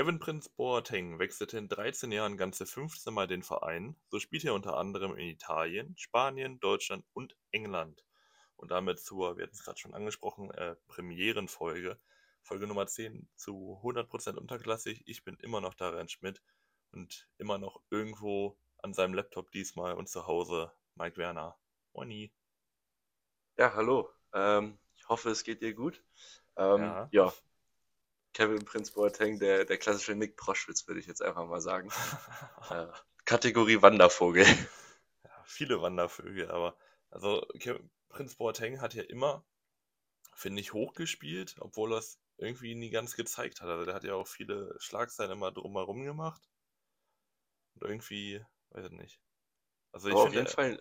Kevin Prince Boateng wechselte in 13 Jahren ganze 15 Mal den Verein, so spielte er unter anderem in Italien, Spanien, Deutschland und England. Und damit zur, wir hatten es gerade schon angesprochen, äh, Premierenfolge, Folge Nummer 10 zu 100% unterklassig. Ich bin immer noch Darian Schmidt und immer noch irgendwo an seinem Laptop diesmal und zu Hause Mike Werner. Moini. Ja, hallo. Ähm, ich hoffe, es geht dir gut. Ähm, Ja. ja. Kevin Prince Boateng, der, der klassische Nick Proschwitz, würde ich jetzt einfach mal sagen. Äh, Kategorie Wandervogel. Ja, viele Wandervögel, aber also Ke- Prinz Boateng hat ja immer, finde ich, hochgespielt, obwohl er es irgendwie nie ganz gezeigt hat. Also der hat ja auch viele Schlagzeilen immer drumherum gemacht. Und irgendwie, weiß ich nicht. Also ich Aber auf finde, jeden Fall,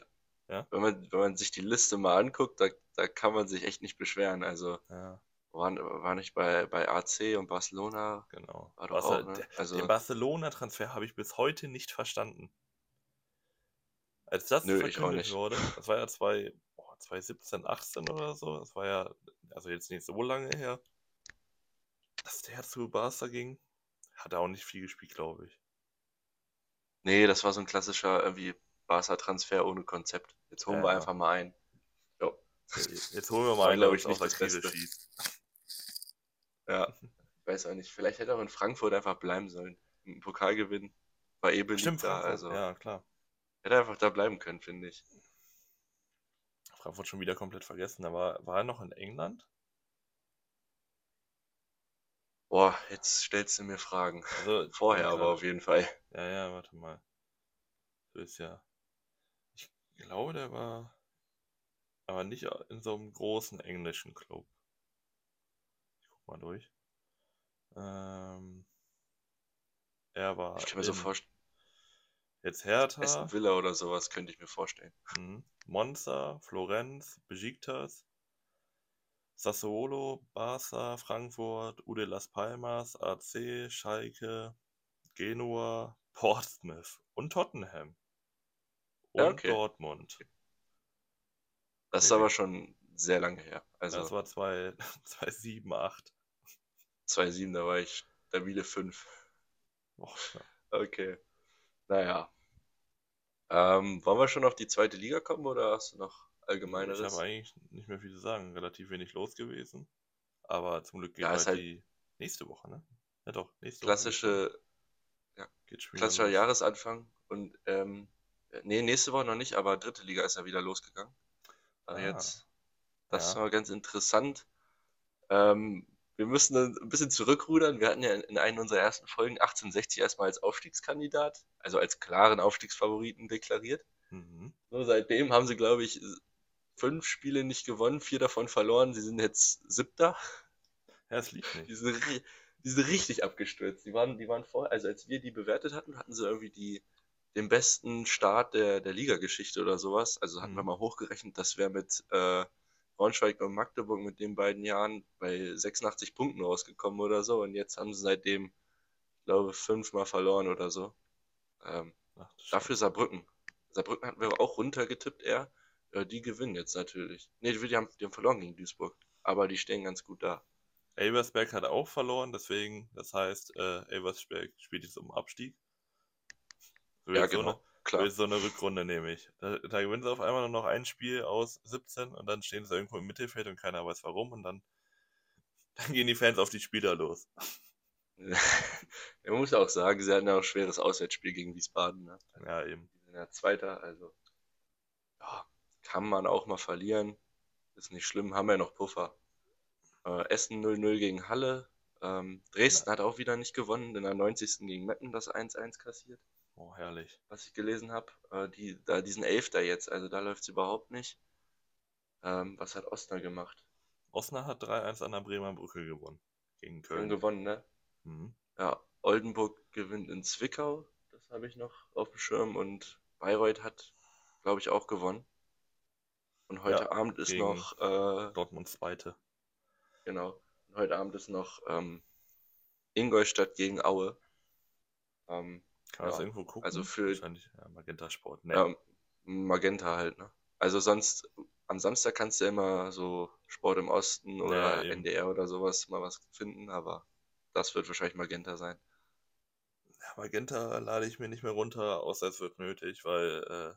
Ja? wenn man, wenn man sich die Liste mal anguckt, da, da kann man sich echt nicht beschweren. Also ja, war, war nicht bei, bei AC und Barcelona, genau. Was auch, ne? Also, den Barcelona-Transfer habe ich bis heute nicht verstanden. Als das Nö, verkündet wurde, das war ja zwei, boah, 2017, 18 oder so, das war ja, also jetzt nicht so lange her, dass der zu Barca ging, hat er auch nicht viel gespielt, glaube ich. nee, das war so ein klassischer irgendwie Barca-Transfer ohne Konzept. Jetzt holen wir Ja. einfach mal ein. Jo. Jetzt holen wir mal einen, der glaub uns ich, nicht das Beste. schießt. Ja, weiß auch nicht. Vielleicht hätte er auch in Frankfurt einfach bleiben sollen. Einen Pokal gewinnen. War eh beliebt Stimmt, da, Frankfurt, also ja, klar. hätte er einfach da bleiben können, finde ich. Frankfurt schon wieder komplett vergessen, aber war er noch in England? Boah, jetzt stellst du mir Fragen. Also, Vorher ja, aber auf jeden Fall. Ja, ja, warte mal. So ist ja. Ich glaube, der war aber nicht in so einem großen englischen Club. Mal durch. Ähm, er war Ich kann mir so vorstellen, jetzt Hertha, Aston Villa oder sowas könnte ich mir vorstellen. mhm, Monza, Florenz, Besiktas, Sassuolo, Barca, Frankfurt, UD Las Palmas, AC, Schalke, Genua, Portsmouth und Tottenham. Ja, Und okay. Dortmund. Das ist Okay. aber schon sehr lange her. Das Also war 2, 7, 8. 2-7, da war ich stabile 5. Boah, ja. Okay. Naja. Ähm, wollen wir schon auf die zweite Liga kommen oder hast du noch Ich Allgemeineres? habe eigentlich nicht mehr viel zu sagen. Relativ wenig los gewesen. Aber zum Glück geht Ja, ist halt die nächste Woche, ne? Ja doch, nächste Woche klassische, ja, schon wieder klassischer los. Jahresanfang und ähm, nee, nächste Woche noch nicht, aber dritte Liga ist ja wieder losgegangen. Äh, Ah, jetzt, das ja. war ganz interessant. Ähm, wir müssen ein bisschen zurückrudern. Wir hatten ja in, in einer unserer ersten Folgen 1860 erstmal als Aufstiegskandidat, also als klaren Aufstiegsfavoriten deklariert. Mhm. Nur seitdem haben sie, glaube ich, fünf Spiele nicht gewonnen, vier davon verloren. Sie sind jetzt Siebter. Ja, liegt nicht. Die sind, die sind richtig abgestürzt. Die waren, die waren vorher, also als wir die bewertet hatten, hatten sie irgendwie die, den besten Start der, der Ligageschichte oder sowas. Also hatten wir Mhm. mal hochgerechnet, das wäre mit äh, Braunschweig und Magdeburg mit den beiden Jahren bei 86 Punkten rausgekommen oder so. Und jetzt haben sie seitdem, ich glaube, fünfmal verloren oder so. Ähm, Ach, dafür. Saarbrücken. Saarbrücken hatten wir auch runtergetippt eher. Ja, die gewinnen jetzt natürlich. Nee, die haben, die haben verloren gegen Duisburg. Aber die stehen ganz gut da. Elversberg hat auch verloren, deswegen, das heißt, äh, Elversberg spielt jetzt um Abstieg. So Ja, genau. so Klar. jetzt so eine Rückrunde nehme ich. Da, da gewinnen sie auf einmal nur noch ein Spiel aus 17 und dann stehen sie irgendwo im Mittelfeld und keiner weiß warum und dann, dann gehen die Fans auf die Spieler los. Man muss ja auch sagen, sie hatten ja auch ein schweres Auswärtsspiel gegen Wiesbaden. Ne? Ja, eben. Die sind ja Zweiter, also ja, kann man auch mal verlieren. Ist nicht schlimm, haben ja noch Puffer. Äh, Essen 0-0 gegen Halle. Ähm, Dresden hat auch wieder nicht gewonnen, in der 90. gegen Meppen das 1-1 kassiert, Oh, herrlich. was ich gelesen habe. Äh, die, da, die sind Elfter jetzt, also da läuft es überhaupt nicht. Ähm, was hat Osnabrück gemacht? Osnabrück hat 3-1 an der Bremer Brücke gewonnen. Gegen haben Köln. gewonnen, ne? Mhm. Ja, Oldenburg gewinnt in Zwickau, das habe ich noch auf dem Schirm. Und Bayreuth hat, glaube ich, auch gewonnen. Und heute Ja, Abend ist noch, äh, Dortmunds Zweite. genau, und heute Abend ist noch ähm, Ingolstadt gegen Aue. Ähm, Kann man das ja, irgendwo gucken? also für Wahrscheinlich ja, Magenta Sport. Nee. ja, Magenta halt, ne? Also sonst, am Samstag kannst du ja immer so Sport im Osten oder Ja. NDR oder sowas mal was finden, aber das wird wahrscheinlich Magenta sein. Magenta lade ich mir nicht mehr runter, außer es wird nötig, weil. Äh,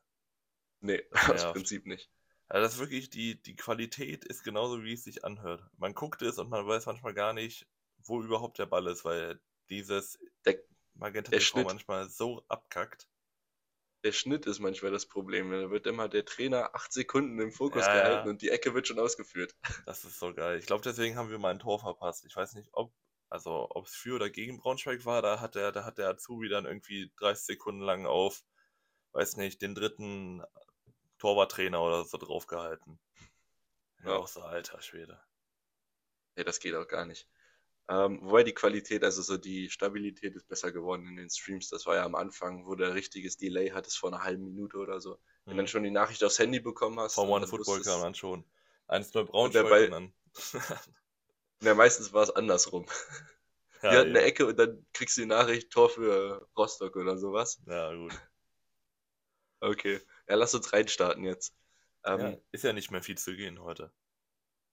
nee, das aus. Prinzip nicht. Ja, das ist wirklich, die, die Qualität ist genauso, wie es sich anhört. Man guckt es und man weiß manchmal gar nicht, wo überhaupt der Ball ist, weil dieses Der, Magenta der Schnitt. manchmal so abkackt. der Schnitt ist manchmal das Problem. Da wird immer der Trainer acht Sekunden im Fokus Ja, ja. gehalten und die Ecke wird schon ausgeführt. Das ist so geil. Ich glaube, deswegen haben wir mal ein Tor verpasst. Ich weiß nicht, ob, also ob es für oder gegen Braunschweig war, da hat der, da hat der Azubi dann irgendwie 30 Sekunden lang auf, weiß nicht, den dritten Torwarttrainer oder so draufgehalten. Ja, Ja. auch so, alter Schwede. Ja, das geht auch gar nicht. Ähm, wobei die Qualität, also so die Stabilität ist besser geworden in den Streams. Das war ja am Anfang, wo du ein richtiges Delay hattest vor einer halben Minute oder so. Wenn Hm. dann schon die Nachricht aufs Handy bekommen hast, und One Football kam dann schon. 1-0 der Braunschweig Ball- und dann. Ja, meistens war es andersrum. ja, Die hatten eine eben. Ecke und dann kriegst du die Nachricht, Tor für Rostock oder sowas. ja, gut. Okay. Ja, lass uns reinstarten jetzt. Ähm, ja, ist ja nicht mehr viel zu gehen heute.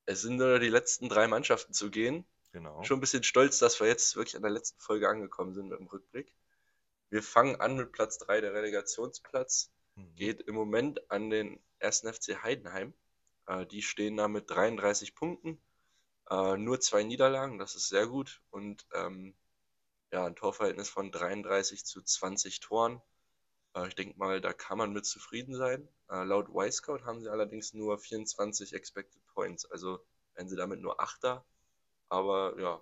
Es sind nur die letzten drei Mannschaften zu gehen. Genau. Schon ein bisschen stolz, dass wir jetzt wirklich an der letzten Folge angekommen sind mit dem Rückblick. Wir fangen an mit Platz 3, der Relegationsplatz. Mhm. Geht im Moment an den 1. FC Heidenheim. Äh, die stehen da mit 33 Punkten. Äh, nur zwei Niederlagen, das ist sehr gut. Und ähm, ja, ein Torverhältnis von 33 zu 20 Toren. Äh, ich denke mal, da kann man mit zufrieden sein. Äh, laut Wisecout haben sie allerdings nur 24 Expected Points. Also wenn sie damit nur Achter. Aber ja,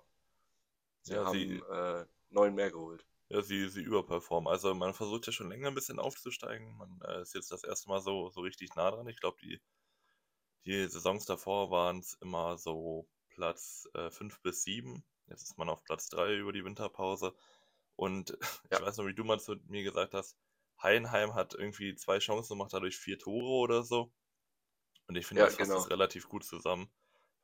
sie Ja, haben sie- äh, neun mehr geholt. Ja, sie, sie überperformen. Also man versucht ja schon länger ein bisschen aufzusteigen. Man äh, ist jetzt das erste Mal so, so richtig nah dran. Ich glaube, die, die Saisons davor waren es immer so Platz 5 bis 7. Jetzt ist man auf Platz 3 über die Winterpause. Und ich Ja. weiß noch, wie du mal zu mir gesagt hast, Heidenheim hat irgendwie zwei Chancen und macht dadurch vier Tore oder so. Und ich finde, Ja, das fasst genau. das relativ gut zusammen.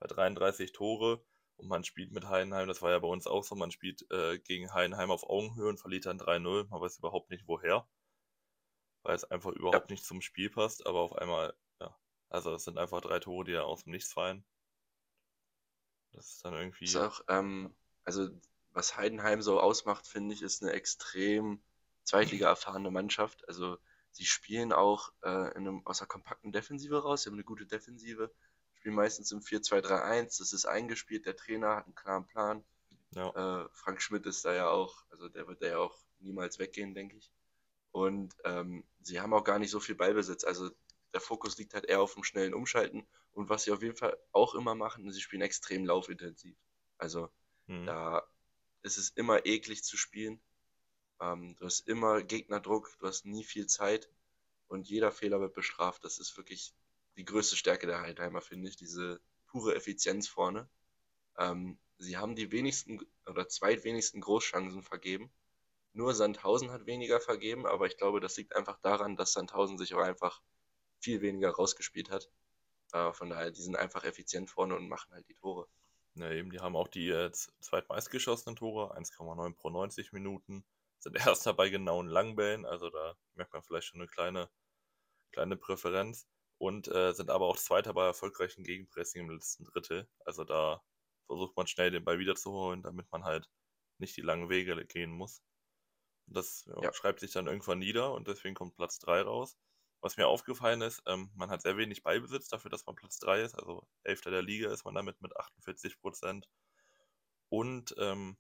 Bei 33 Tore und man spielt mit Heidenheim, das war ja bei uns auch so, man spielt äh, gegen Heidenheim auf Augenhöhe und verliert dann 3-0. Man weiß überhaupt nicht woher, weil es einfach überhaupt nicht zum Spiel passt, aber auf einmal, ja, also es sind einfach drei Tore, die da aus dem Nichts fallen. Das ist dann irgendwie, Ist auch, ähm, also was Heidenheim so ausmacht, finde ich, ist eine extrem Zweitliga erfahrene Mannschaft. Also sie spielen auch äh, in einem, aus einer kompakten Defensive raus, sie haben eine gute Defensive, spielen meistens im 4-2-3-1, das ist eingespielt, der Trainer hat einen klaren Plan. ja, Äh, Frank Schmidt ist da ja auch, also der wird da ja auch niemals weggehen, denke ich. Und ähm, sie haben auch gar nicht so viel Ballbesitz. Also der Fokus liegt halt eher auf dem schnellen Umschalten. Und was sie auf jeden Fall auch immer machen, sie spielen extrem laufintensiv. Also hm, da ist es immer eklig zu spielen. Ähm, du hast immer Gegnerdruck, du hast nie viel Zeit und jeder Fehler wird bestraft. Das ist wirklich die größte Stärke der Heidenheimer, finde ich, diese pure Effizienz vorne. Ähm, sie haben die wenigsten oder zweitwenigsten Großchancen vergeben. Nur Sandhausen hat weniger vergeben, aber ich glaube, das liegt einfach daran, dass Sandhausen sich auch einfach viel weniger rausgespielt hat. Äh, von daher, die sind einfach effizient vorne und machen halt die Tore. Ja, eben, die haben auch die äh, zweitmeistgeschossenen Tore, 1,9 pro 90 Minuten. Sind erster bei genauen Langbällen, also da merkt man vielleicht schon eine kleine, kleine Präferenz. Und äh, sind aber auch Zweiter bei erfolgreichen Gegenpressing im letzten Drittel. Also da versucht man schnell den Ball wiederzuholen, damit man halt nicht die langen Wege gehen muss. Und das ja, Ja. schreibt sich dann irgendwann nieder und deswegen kommt Platz 3 raus. Was mir aufgefallen ist, ähm, man hat sehr wenig Ballbesitz dafür, dass man Platz 3 ist. Also Elfter der Liga ist man damit mit 48 Prozent. Und ähm,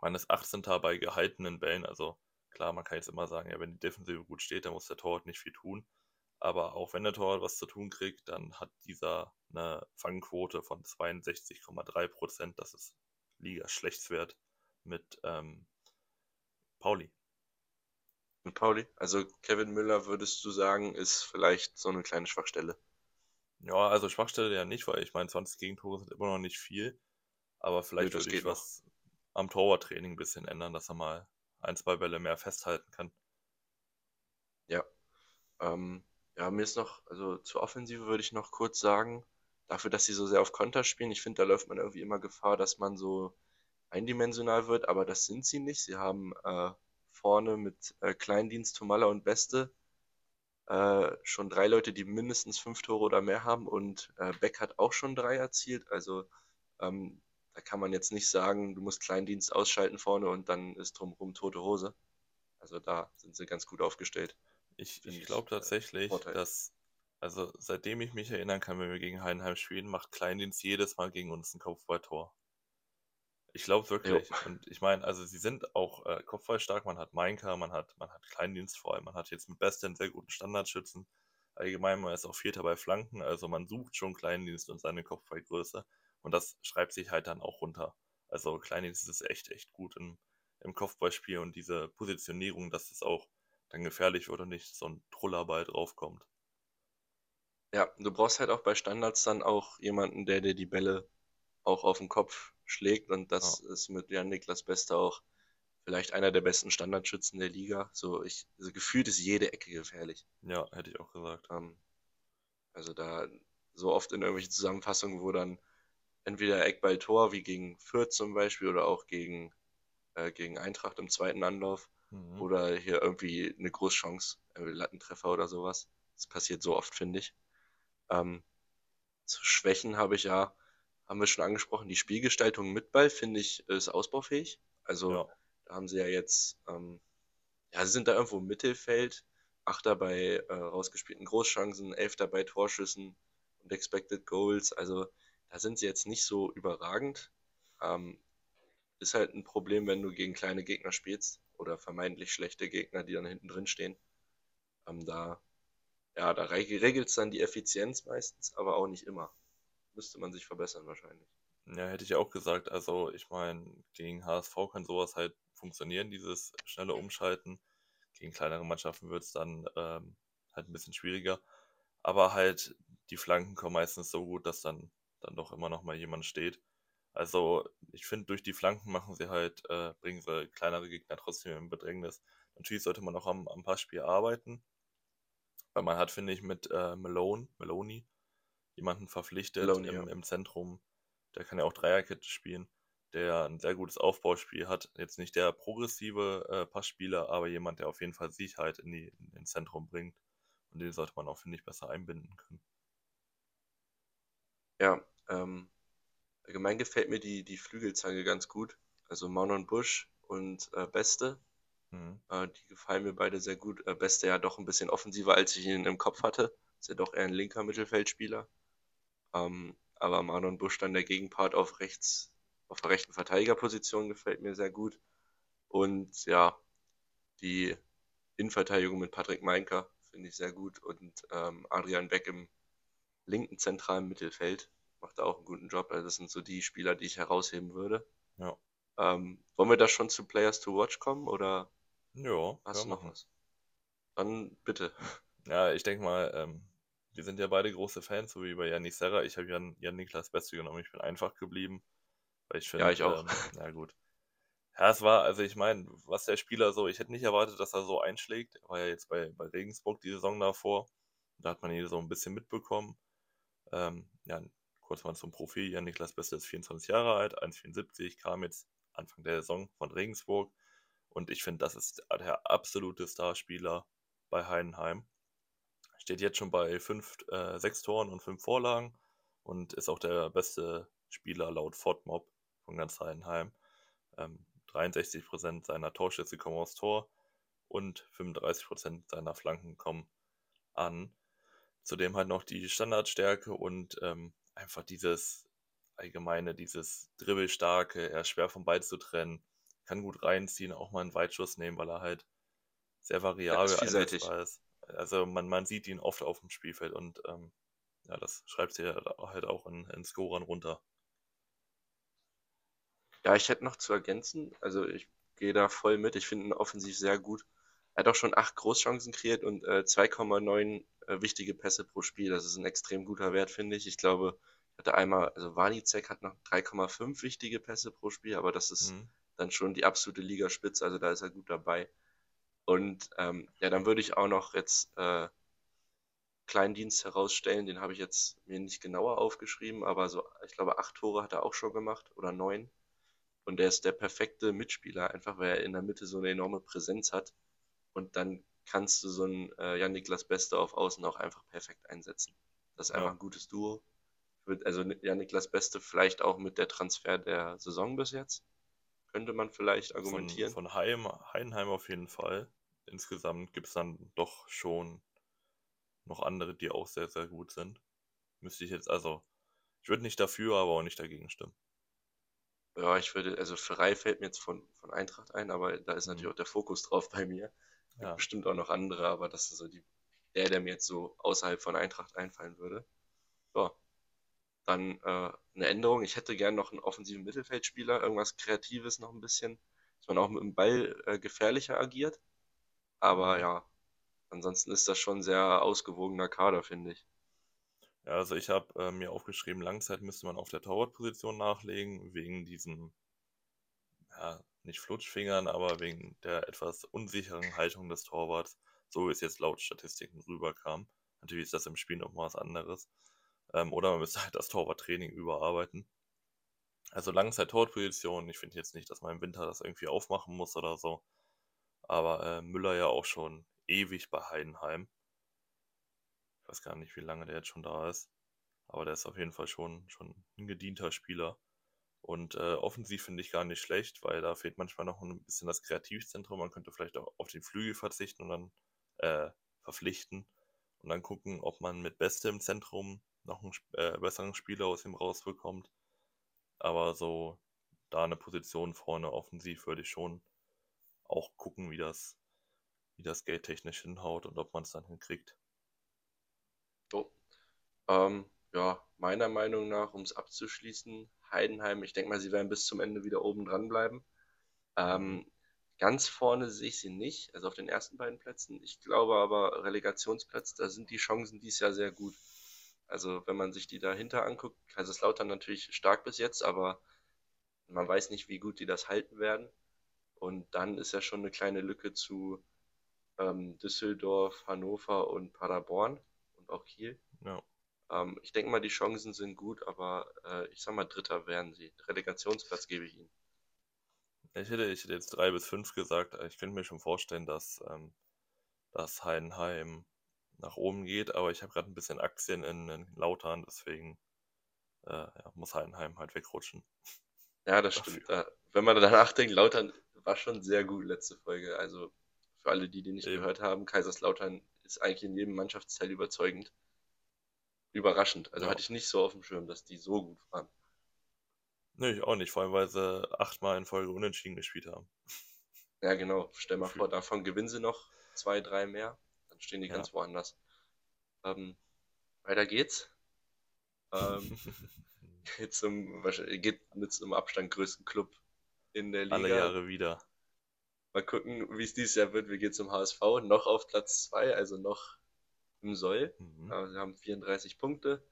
man ist 18. bei gehaltenen Bällen. Also klar, man kann jetzt immer sagen, ja, wenn die Defensive gut steht, dann muss der Torwart nicht viel tun. Aber auch wenn der Torwart was zu tun kriegt, dann hat dieser eine Fangquote von 62,3 Prozent. Das ist Liga Schlechtswert mit ähm, Pauli. Mit Pauli? Also Kevin Müller würdest du sagen, ist vielleicht so eine kleine Schwachstelle. Ja, also Schwachstelle ja nicht, weil ich meine, 20 Gegentore sind immer noch nicht viel. Aber vielleicht das würde ich geht noch. was am Torwarttraining ein bisschen ändern, dass er mal ein, zwei Bälle mehr festhalten kann. Ja. Ähm, ja, mir ist noch, also zur Offensive würde ich noch kurz sagen, dafür, dass sie so sehr auf Konter spielen, ich finde, da läuft man irgendwie immer Gefahr, dass man so eindimensional wird, aber das sind sie nicht. Sie haben äh, vorne mit äh, Kleindienst, Tomalla und Beste äh, schon drei Leute, die mindestens fünf Tore oder mehr haben und äh, Beck hat auch schon drei erzielt. Also ähm, da kann man jetzt nicht sagen, du musst Kleindienst ausschalten vorne und dann ist drumherum tote Hose. Also da sind sie ganz gut aufgestellt. Ich, ich glaube äh, tatsächlich, Vorteil. dass, also seitdem ich mich erinnern kann, wenn wir gegen Heidenheim spielen, macht Kleindienst jedes Mal gegen uns ein Kopfballtor. Ich glaube wirklich. Jo. Und ich meine, also sie sind auch äh, kopfballstark. Man hat Mainka, man hat, man hat Kleindienst vor allem, man hat jetzt mit Beste einen sehr guten Standardschützen. Allgemein, man ist auch Vierter bei Flanken, also man sucht schon Kleindienst und seine Kopfballgröße. Und das schreibt sich halt dann auch runter. Also Kleindienst ist echt, echt gut im, im Kopfballspiel und diese Positionierung, dass es auch dann gefährlich wird und nicht so ein Trullerball draufkommt. Ja, du brauchst halt auch bei Standards dann auch jemanden, der dir die Bälle auch auf den Kopf schlägt und das ja. ist mit Jan Niklas Beste auch vielleicht einer der besten Standardschützen der Liga. So, ich, also gefühlt ist jede Ecke gefährlich. Ja, hätte ich auch gesagt. Ähm, also da so oft in irgendwelchen Zusammenfassungen, wo dann entweder Eckball Tor wie gegen Fürth zum Beispiel oder auch gegen, äh, gegen Eintracht im zweiten Anlauf mhm. oder hier irgendwie eine Großchance, Lattentreffer oder sowas. Das passiert so oft, finde ich. Ähm, zu Schwächen habe ich ja, haben wir schon angesprochen, die Spielgestaltung mit Ball finde ich ist ausbaufähig. Also ja. da haben sie ja jetzt, ähm, ja, sie sind da irgendwo im Mittelfeld, Achter bei äh, rausgespielten Großchancen, Elfter bei Torschüssen und Expected Goals. Also da sind sie jetzt nicht so überragend. Ähm, ist halt ein Problem, wenn du gegen kleine Gegner spielst oder vermeintlich schlechte Gegner, die dann hinten drin stehen. Ähm, da ja, da regelt es dann die Effizienz meistens, aber auch nicht immer. Müsste man sich verbessern wahrscheinlich. Ja, hätte ich auch gesagt. Also ich meine, gegen HSV kann sowas halt funktionieren, dieses schnelle Umschalten. Gegen kleinere Mannschaften wird es dann ähm, halt ein bisschen schwieriger. Aber halt die Flanken kommen meistens so gut, dass dann, dann doch immer noch mal jemand steht. Also ich finde, durch die Flanken machen sie halt, äh, bringen sie kleinere Gegner trotzdem in Bedrängnis. Natürlich sollte man auch am, am Passspiel arbeiten. Weil man hat, finde ich, mit äh, Malone, Maloney jemanden verpflichtet Maloney, im, ja. im Zentrum. Der kann ja auch Dreierkette spielen, der ein sehr gutes Aufbauspiel hat. Jetzt nicht der progressive äh, Passspieler, aber jemand, der auf jeden Fall Sicherheit in die, in, ins Zentrum bringt. Und den sollte man auch, finde ich, besser einbinden können. Ja, ähm, allgemein gefällt mir die, die Flügelzange ganz gut. Also Manon Busch und äh, Beste Mhm. Äh, die gefallen mir beide sehr gut. Äh, Beste ja doch ein bisschen offensiver, als ich ihn im Kopf hatte. Ist ja doch eher ein linker Mittelfeldspieler. Ähm, aber Manon Busch dann der Gegenpart auf rechts, auf der rechten Verteidigerposition gefällt mir sehr gut. Und ja, die Innenverteidigung mit Patrick Meinker finde ich sehr gut. Und ähm, Adrian Beck im linken zentralen Mittelfeld macht da auch einen guten Job. Also das sind so die Spieler, die ich herausheben würde. Ja. Ähm, wollen wir da schon zu Players to Watch kommen oder ja, hast du noch was? Dann bitte. Ja, ich denke mal, ähm, wir sind ja beide große Fans, so wie bei Janik Serra. Ich habe Jan, Jan Niklas Beste genommen. Ich bin einfach geblieben. Weil ich finde, ja, ich auch. Ähm, na gut. Ja, es war, also ich meine, was der Spieler so, ich hätte nicht erwartet, dass er so einschlägt. Er war ja jetzt bei, bei Regensburg die Saison davor. Da hat man ihn so ein bisschen mitbekommen. Ähm, ja, kurz mal zum Profil. Jan Niklas Beste ist 24 Jahre alt, 1,74, kam jetzt Anfang der Saison von Regensburg. Und ich finde, das ist der absolute Starspieler bei Heidenheim. Steht jetzt schon bei fünf, äh, sechs Toren und fünf Vorlagen und ist auch der beste Spieler laut Fortmob von ganz Heidenheim. Ähm, 63% seiner Torschüsse kommen aus Tor und 35% seiner Flanken kommen an. Zudem halt noch die Standardstärke und ähm, einfach dieses allgemeine, dieses Dribbelstarke, er ist schwer vom Ball zu trennen, kann gut reinziehen, auch mal einen Weitschuss nehmen, weil er halt sehr variabel einsetzbar ist. Also man, man sieht ihn oft auf dem Spielfeld und ähm, ja, das schreibt sich halt auch in, in Scorern runter. Ja, ich hätte noch zu ergänzen, also ich gehe da voll mit, ich finde ihn offensiv sehr gut. Er hat auch schon acht Großchancen kreiert und äh, 2,9 äh, wichtige Pässe pro Spiel. Das ist ein extrem guter Wert, finde ich. Ich glaube, hatte einmal, also Warnicek hat noch 3,5 wichtige Pässe pro Spiel, aber das ist mhm. dann schon die absolute Ligaspitze, also da ist er gut dabei. Und ähm, ja, dann würde ich auch noch jetzt äh, Kleindienst herausstellen, den habe ich jetzt mir nicht genauer aufgeschrieben, aber so, ich glaube, acht Tore hat er auch schon gemacht oder neun. Und der ist der perfekte Mitspieler, einfach weil er in der Mitte so eine enorme Präsenz hat. Und dann kannst du so einen äh, Jan-Niklas Beste auf Außen auch einfach perfekt einsetzen. Das ist ja. einfach ein gutes Duo also ja Niklas Beste vielleicht auch mit der Transfer der Saison bis jetzt. könnte man vielleicht argumentieren. Von, von Heim, Heidenheim auf jeden Fall. Insgesamt gibt es dann doch schon noch andere, die auch sehr, sehr gut sind. Müsste ich jetzt, also, ich würde nicht dafür, aber auch nicht dagegen stimmen. Ja, ich würde, also Ferrei fällt mir jetzt von, von Eintracht ein, aber da ist natürlich mhm. auch der Fokus drauf bei mir. Ja. Bestimmt auch noch andere, aber das ist so die, der, der mir jetzt so außerhalb von Eintracht einfallen würde. Ja. Dann äh, eine Änderung. Ich hätte gern noch einen offensiven Mittelfeldspieler, irgendwas Kreatives noch ein bisschen, dass man auch mit dem Ball äh, gefährlicher agiert. Aber ja, ansonsten ist das schon ein sehr ausgewogener Kader, finde ich. Ja, also ich habe äh, mir aufgeschrieben, Langzeit müsste man auf der Torwartposition nachlegen, wegen diesen, ja, nicht Flutschfingern, aber wegen der etwas unsicheren Haltung des Torwarts, so wie es jetzt laut Statistiken rüberkam. Natürlich ist das im Spiel noch mal was anderes. Ähm, oder man müsste halt das Torwarttraining überarbeiten. Also Langzeit-Torwartposition, ich finde jetzt nicht, dass man im Winter das irgendwie aufmachen muss oder so. Aber äh, Müller ja auch schon ewig bei Heidenheim. Ich weiß gar nicht, wie lange der jetzt schon da ist. Aber der ist auf jeden Fall schon, schon ein gedienter Spieler. Und äh, offensiv finde ich gar nicht schlecht, weil da fehlt manchmal noch ein bisschen das Kreativzentrum. Man könnte vielleicht auch auf den Flügel verzichten und dann äh, verpflichten und dann gucken, ob man mit Beste im Zentrum noch einen äh, besseren Spieler aus ihm rausbekommt. Aber so da eine Position vorne offensiv würde ich schon auch gucken, wie das, wie das geldtechnisch hinhaut und ob man es dann hinkriegt. So. Ähm, ja, meiner Meinung nach, um es abzuschließen, Heidenheim, ich denke mal, sie werden bis zum Ende wieder oben dran bleiben. Ähm, ganz vorne sehe ich sie nicht, also auf den ersten beiden Plätzen. Ich glaube aber, Relegationsplatz, da sind die Chancen dies Jahr sehr gut. Also wenn man sich die dahinter anguckt, Kaiserslautern natürlich stark bis jetzt, aber man weiß nicht, wie gut die das halten werden. Und dann ist ja schon eine kleine Lücke zu ähm, Düsseldorf, Hannover und Paderborn und auch Kiel. Ja. Ähm, ich denke mal, die Chancen sind gut, aber äh, ich sag mal, Dritter werden sie. Relegationsplatz gebe ich ihnen. Ich hätte, ich hätte jetzt drei bis fünf gesagt. Ich könnte mir schon vorstellen, dass, ähm, dass Heidenheim nach oben geht, aber ich habe gerade ein bisschen Aktien in, in Lautern, deswegen äh, ja, muss Heidenheim halt wegrutschen. Ja, das stimmt. Äh, wenn man danach denkt, Lautern war schon sehr gut letzte Folge. Also für alle, die die nicht Eben. gehört haben, Kaiserslautern ist eigentlich in jedem Mannschaftsteil überzeugend überraschend. Also ja. hatte ich nicht so auf dem Schirm, dass die so gut waren. Nee, ich auch nicht, vor allem weil sie achtmal in Folge unentschieden gespielt haben. Ja, genau. Stell mal vor, davon gewinnen sie noch zwei, drei mehr. Dann stehen die ja. ganz woanders. Ähm, weiter geht's. Ähm, geht, zum, geht mit zum Abstand größten Club in der Liga. Alle Jahre wieder. Mal gucken, wie es dieses Jahr wird. Wir gehen zum HSV, noch auf Platz 2, also noch im Soll. Mhm. Also sie haben 34 Punkte,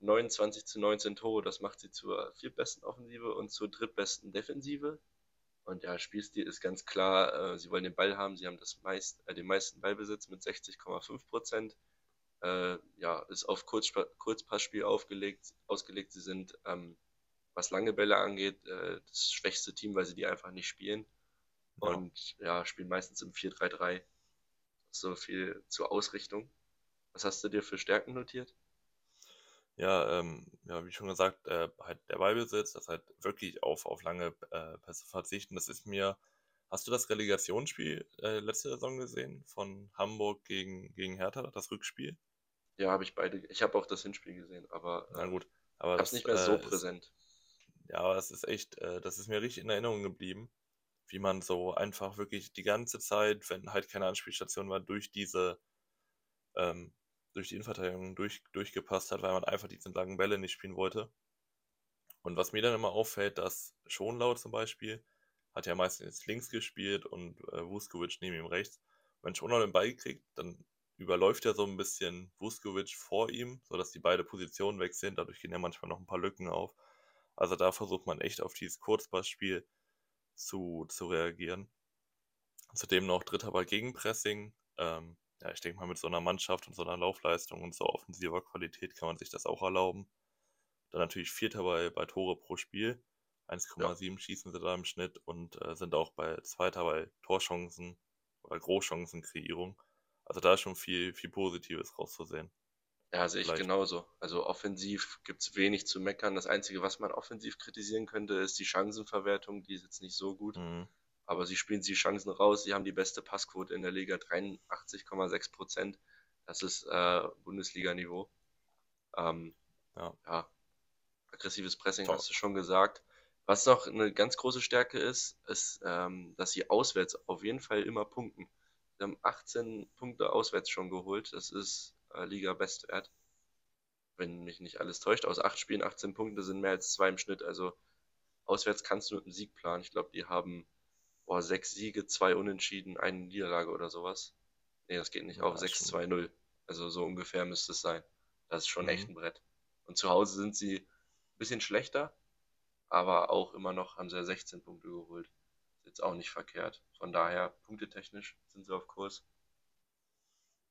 29 zu 19 Tore, das macht sie zur viertbesten Offensive und zur drittbesten Defensive. Und ja, Spielstil ist ganz klar, äh, sie wollen den Ball haben, sie haben das meist, äh, den meisten Ballbesitz mit 60,5 Prozent. Äh, ja, ist auf Kurz, Kurzpassspiel aufgelegt, ausgelegt. Sie sind, ähm, was lange Bälle angeht, äh, das schwächste Team, weil sie die einfach nicht spielen. Ja. Und ja, spielen meistens im 4-3-3. So viel zur Ausrichtung. Was hast du dir für Stärken notiert? Ja, ähm, ja, wie schon gesagt, äh, halt der Ballbesitz, das halt wirklich auf, auf lange äh, Pässe verzichten. Das ist mir. Hast du das Relegationsspiel äh, letzte Saison gesehen von Hamburg gegen, gegen Hertha, das Rückspiel? Ja, habe ich beide. Ich habe auch das Hinspiel gesehen, aber Na gut, aber das nicht mehr so äh, präsent. Ist, ja, aber das ist echt, äh, das ist mir richtig in Erinnerung geblieben, wie man so einfach wirklich die ganze Zeit, wenn halt keine Anspielstation war, durch diese ähm, durch die Innenverteidigung durch, durchgepasst hat, weil man einfach diese langen Bälle nicht spielen wollte. Und was mir dann immer auffällt, dass Schonlau zum Beispiel hat ja meistens links gespielt und äh, Vuskovic neben ihm rechts. Wenn Schonlau den Ball kriegt, dann überläuft er so ein bisschen Vuskovic vor ihm, sodass die beiden Positionen sind. Dadurch gehen ja manchmal noch ein paar Lücken auf. Also da versucht man echt auf dieses Kurzpassspiel zu, zu reagieren. Zudem noch dritter Ball Gegenpressing. Ähm, ja, ich denke mal, mit so einer Mannschaft und so einer Laufleistung und so offensiver Qualität kann man sich das auch erlauben. Dann natürlich Vierter bei, bei Tore pro Spiel. 1,7 ja. schießen sie da im Schnitt und äh, sind auch bei Zweiter bei Torchancen oder Großchancenkreierung. Also da ist schon viel, viel Positives rauszusehen. Ja, sehe ich Vielleicht. genauso. Also offensiv gibt es wenig zu meckern. Das Einzige, was man offensiv kritisieren könnte, ist die Chancenverwertung. Die ist jetzt nicht so gut. Mhm. Aber sie spielen die Chancen raus. Sie haben die beste Passquote in der Liga, 83,6 Prozent. Das ist äh, Bundesliga-Niveau. Ähm, Ja. ja, aggressives Pressing Top. hast du schon gesagt. Was noch eine ganz große Stärke ist, ist, ähm, dass sie auswärts auf jeden Fall immer punkten. Sie haben 18 Punkte auswärts schon geholt. Das ist äh, Liga-Bestwert. Wenn mich nicht alles täuscht. Aus acht Spielen 18 Punkte sind mehr als zwei im Schnitt. Also auswärts kannst du mit einem Sieg planen. Ich glaube, die haben boah, sechs Siege, zwei Unentschieden, eine Niederlage oder sowas. Nee, das geht nicht Ja, auf. ist schon- 6-2-0. Also so ungefähr müsste es sein. Das ist schon Mhm. echt ein Brett. Und zu Hause sind sie ein bisschen schlechter, aber auch immer noch haben sie ja 16 Punkte geholt. Ist jetzt auch nicht verkehrt. Von daher, punktetechnisch sind sie auf Kurs.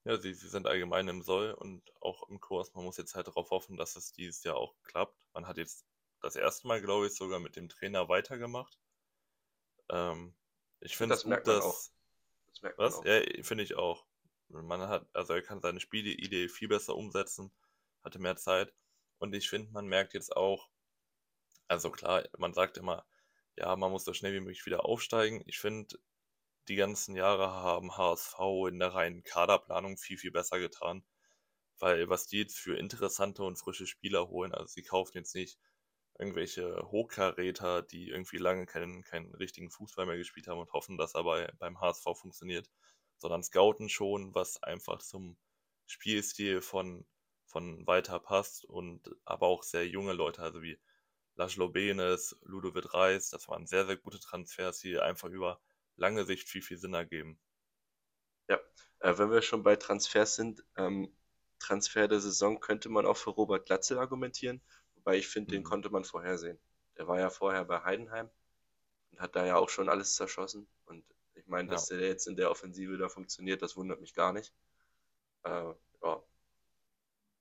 Ja, sie, sie sind allgemein im Soll und auch im Kurs. Man muss jetzt halt darauf hoffen, dass es dieses Jahr auch klappt. Man hat jetzt das erste Mal, glaube ich, sogar mit dem Trainer weitergemacht. Ähm, ich finde Das es gut, merkt man dass. auch. Das merkt man Was? Ja, finde ich auch. Man hat, also er kann seine Spielidee viel besser umsetzen, hatte mehr Zeit. Und ich finde, man merkt jetzt auch, also klar, man sagt immer, ja, man muss so schnell wie möglich wieder aufsteigen. Ich finde, die ganzen Jahre haben HSV in der reinen Kaderplanung viel, viel besser getan. Weil was die jetzt für interessante und frische Spieler holen, also sie kaufen jetzt nicht irgendwelche Hochkaräter, die irgendwie lange keinen, keinen richtigen Fußball mehr gespielt haben und hoffen, dass er bei, beim HSV funktioniert, sondern scouten schon, was einfach zum Spielstil von, von Walter passt und aber auch sehr junge Leute, also wie Laszlo Benes, Ludovic Reis, das waren sehr, sehr gute Transfers, die einfach über lange Sicht viel, viel Sinn ergeben. Ja, äh, wenn wir schon bei Transfers sind, ähm, Transfer der Saison könnte man auch für Robert Glatzel argumentieren, wobei ich finde, den Mhm. konnte man vorhersehen. Der war ja vorher bei Heidenheim und hat da ja auch schon alles zerschossen. Und ich meine, dass Ja. der jetzt in der Offensive da funktioniert, das wundert mich gar nicht. Äh, ja.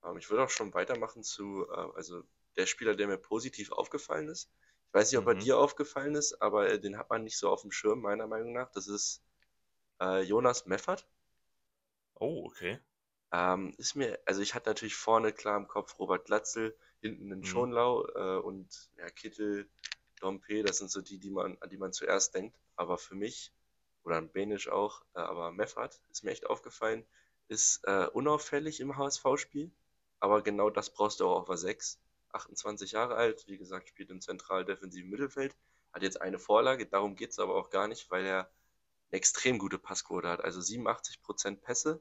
Ähm, ich würde auch schon weitermachen zu, äh, also der Spieler, der mir positiv aufgefallen ist. Ich weiß nicht, ob er Mhm. dir aufgefallen ist, aber äh, den hat man nicht so auf dem Schirm, meiner Meinung nach. Das ist äh, Jonas Meffert. Oh, okay. Ähm, ist mir, also ich hatte natürlich vorne klar im Kopf Robert Glatzel, hinten den Mhm. Schonlau äh, und ja, Kittel, Dompe, das sind so die, die man, an die man zuerst denkt. Aber für mich, oder an Benisch auch, äh, aber Meffert ist mir echt aufgefallen, ist äh, unauffällig im HSV-Spiel, aber genau das brauchst du auch auf der 6. 28 Jahre alt, wie gesagt, spielt im zentral defensiven Mittelfeld, hat jetzt eine Vorlage, darum geht es aber auch gar nicht, weil er eine extrem gute Passquote hat, also 87% Pässe,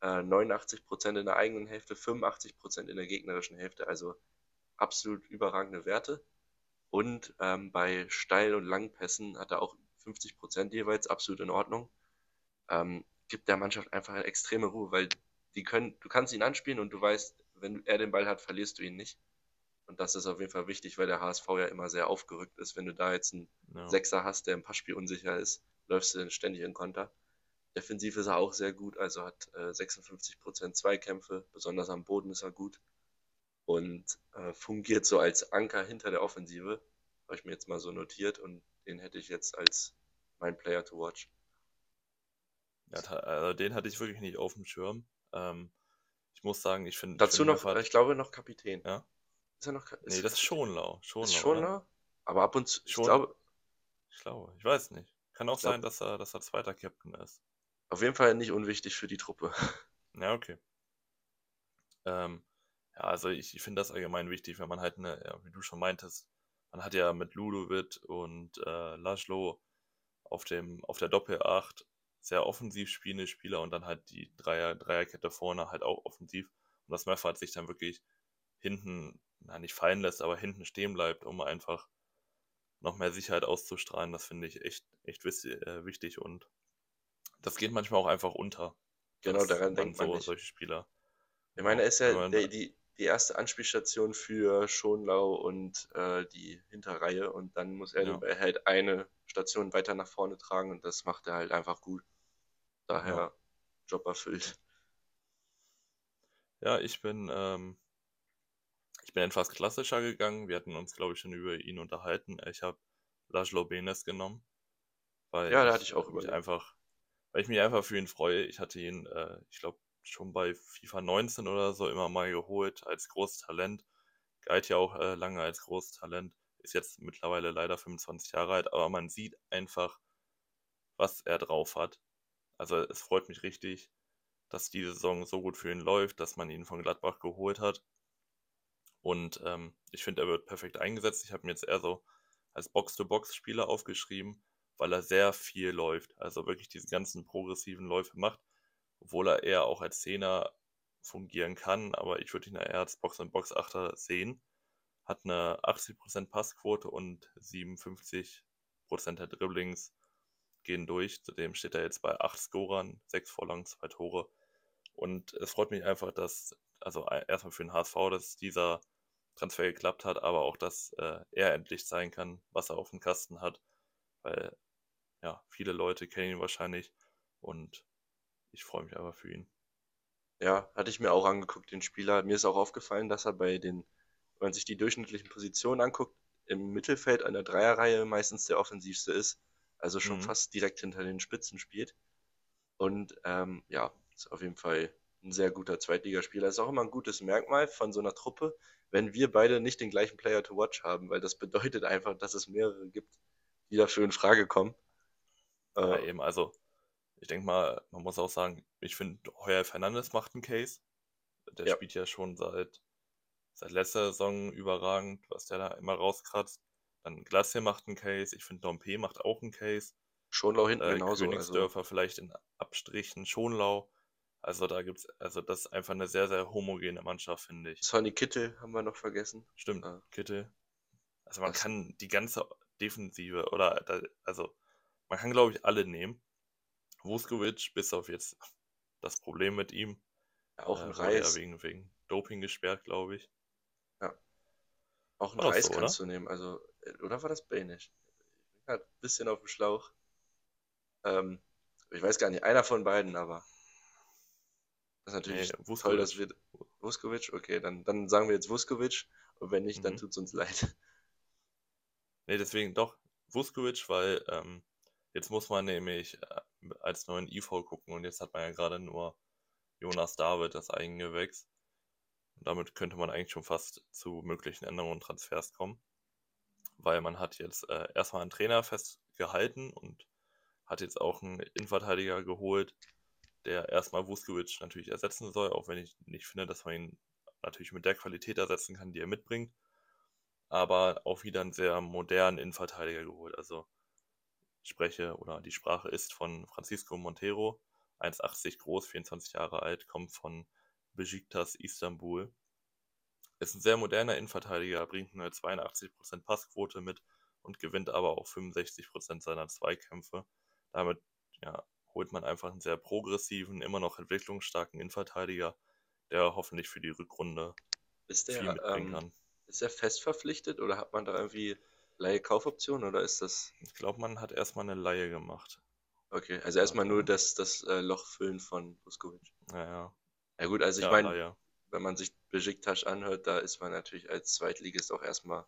äh, 89% in der eigenen Hälfte, 85% in der gegnerischen Hälfte, also absolut überragende Werte. Und ähm, bei Steil- und Langpässen hat er auch 50% jeweils, absolut in Ordnung. Ähm, gibt der Mannschaft einfach eine extreme Ruhe, weil die können, du kannst ihn anspielen und du weißt, wenn er den Ball hat, verlierst du ihn nicht. Und das ist auf jeden Fall wichtig, weil der HSV ja immer sehr aufgerückt ist. Wenn du da jetzt einen Ja. Sechser hast, der im Passspiel unsicher ist, läufst du dann ständig in Konter. Defensiv ist er auch sehr gut, also hat äh, 56% Zweikämpfe, besonders am Boden ist er gut. Und äh, fungiert so als Anker hinter der Offensive. Habe ich mir jetzt mal so notiert und den hätte ich jetzt als mein Player to watch. Ja, also den hatte ich wirklich nicht auf dem Schirm. Ähm, ich muss sagen, ich finde, ich Dazu finde noch, Meffert, äh, ich glaube, noch Kapitän. ja. Ist er noch Ka- Nee, das ist? Schonlau. Schonlau, Ist schon oder? Aber ab und zu, ich Schon. glaube, Ich glaube, ich weiß nicht. Kann auch Ich glaub- sein, dass er, dass er zweiter Captain ist. Auf jeden Fall nicht unwichtig für die Truppe. Ja, okay. Ähm, ja, also ich, ich finde das allgemein wichtig, wenn man halt eine, ja, wie du schon meintest, man hat ja mit Ludovic und äh, Laszlo auf dem, auf der Doppel-8 sehr offensiv spielende Spieler und dann halt die Dreier, Dreierkette vorne halt auch offensiv. Und dass Meffert sich dann wirklich hinten, na nicht fallen lässt, aber hinten stehen bleibt, um einfach noch mehr Sicherheit auszustrahlen, das finde ich echt, echt wis- äh, wichtig und das geht manchmal auch einfach unter. Genau, daran denkt man so, nicht. solche Spieler. Ich meine, er ist ja der, die, die erste Anspielstation für Schonlau und äh, die Hinterreihe und dann muss er Ja. den Ball halt eine Station weiter nach vorne tragen und das macht er halt einfach gut. Daher Ja. Job erfüllt. Ja, ich bin, ähm, ich bin etwas klassischer gegangen. Wir hatten uns, glaube ich, schon über ihn unterhalten. Ich habe Laszlo Benes genommen, weil Ja, da hatte ich auch überlegt. einfach, weil ich mich einfach für ihn freue. Ich hatte ihn, äh, ich glaube, schon bei FIFA 19 oder so immer mal geholt als großes Talent. Galt ja auch äh, lange als großes Talent. Ist jetzt mittlerweile leider 25 Jahre alt, aber man sieht einfach, was er drauf hat. Also es freut mich richtig, dass die Saison so gut für ihn läuft, dass man ihn von Gladbach geholt hat. Und ähm, ich finde, er wird perfekt eingesetzt. Ich habe mir jetzt eher so als Box-to-Box-Spieler aufgeschrieben, weil er sehr viel läuft. Also wirklich diese ganzen progressiven Läufe macht, obwohl er eher auch als Zehner fungieren kann. Aber ich würde ihn eher als Box-and-Box-Achter sehen. Hat eine 80% Passquote und 57% der Dribblings gehen durch. Zudem steht er jetzt bei 8 Scorern, 6 Vorlagen, 2 Tore. Und es freut mich einfach, dass, also erstmal für den HSV, dass dieser Transfer geklappt hat, aber auch, dass äh, er endlich zeigen kann, was er auf dem Kasten hat. Weil, ja, viele Leute kennen ihn wahrscheinlich und ich freue mich aber für ihn. Ja, hatte ich mir auch angeguckt, den Spieler. Mir ist auch aufgefallen, dass er bei den, wenn man sich die durchschnittlichen Positionen anguckt, im Mittelfeld an der Dreierreihe meistens der offensivste ist. Also schon mhm. fast direkt hinter den Spitzen spielt. Und ähm, ja, ist auf jeden Fall ein sehr guter Zweitligaspieler. Ist auch immer ein gutes Merkmal von so einer Truppe, wenn wir beide nicht den gleichen Player to watch haben, weil das bedeutet einfach, dass es mehrere gibt, die dafür in Frage kommen. Ja, äh, eben, also ich denke mal, man muss auch sagen, ich finde, Heuer Fernandes macht einen Case. Der ja. spielt ja schon seit, seit letzter Saison überragend, was der da immer rauskratzt. Dann Glacier macht einen Case, ich finde Dompe macht auch einen Case. Schonlau hinten äh, genauso. Also Königsdörfer also. vielleicht in Abstrichen, Schonlau. Also da gibt's, also das ist einfach eine sehr, sehr homogene Mannschaft, finde ich. Sonny Kittel haben wir noch vergessen. Stimmt, ah. Kittel. Also man das. kann die ganze Defensive oder also man kann glaube ich alle nehmen. Vuskovic, bis auf jetzt das Problem mit ihm. Ja, auch ein äh, Reis. Wegen, wegen Doping gesperrt, glaube ich. Ja. Auch ein Reis so, kannst oder? du nehmen. Also, äh, oder war das Banish? Ich bin gerade ein bisschen auf dem Schlauch. Ähm, ich weiß gar nicht, einer von beiden, aber. Das ist natürlich nee, toll, dass wir. Vuskovic? Okay, dann, dann sagen wir jetzt Vuskovic. Und wenn nicht, mhm. dann tut es uns leid. Nee, deswegen doch Vuskovic, weil ähm, jetzt muss man nämlich äh, als neuen IV gucken und jetzt hat man ja gerade nur Jonas David, das Eigengewächs. Und damit könnte man eigentlich schon fast zu möglichen Änderungen und Transfers kommen. Weil man hat jetzt äh, erstmal einen Trainer festgehalten und hat jetzt auch einen Innenverteidiger geholt, der erstmal Vuskovic natürlich ersetzen soll, auch wenn ich nicht finde, dass man ihn natürlich mit der Qualität ersetzen kann, die er mitbringt. Aber auch wieder einen sehr modernen Innenverteidiger geholt. Also spreche oder die Sprache ist von Francisco Montero, 1,80 groß, 24 Jahre alt, kommt von Besiktas Istanbul. Ist ein sehr moderner Innenverteidiger, bringt eine 82% Passquote mit und gewinnt aber auch 65% seiner Zweikämpfe. Damit ja, holt man einfach einen sehr progressiven, immer noch entwicklungsstarken Innenverteidiger, der hoffentlich für die Rückrunde ist der, viel mitbringen ähm, kann. Ist er fest verpflichtet oder hat man da irgendwie Leihe-Kaufoption oder ist das. Ich glaube, man hat erstmal eine Leihe gemacht. Okay, also erstmal nur das, das äh, Loch füllen von Buskovic. Ja, ja. Ja gut, also ich ja, meine, wenn man sich Besiktas anhört, da ist man natürlich als Zweitligist auch erstmal,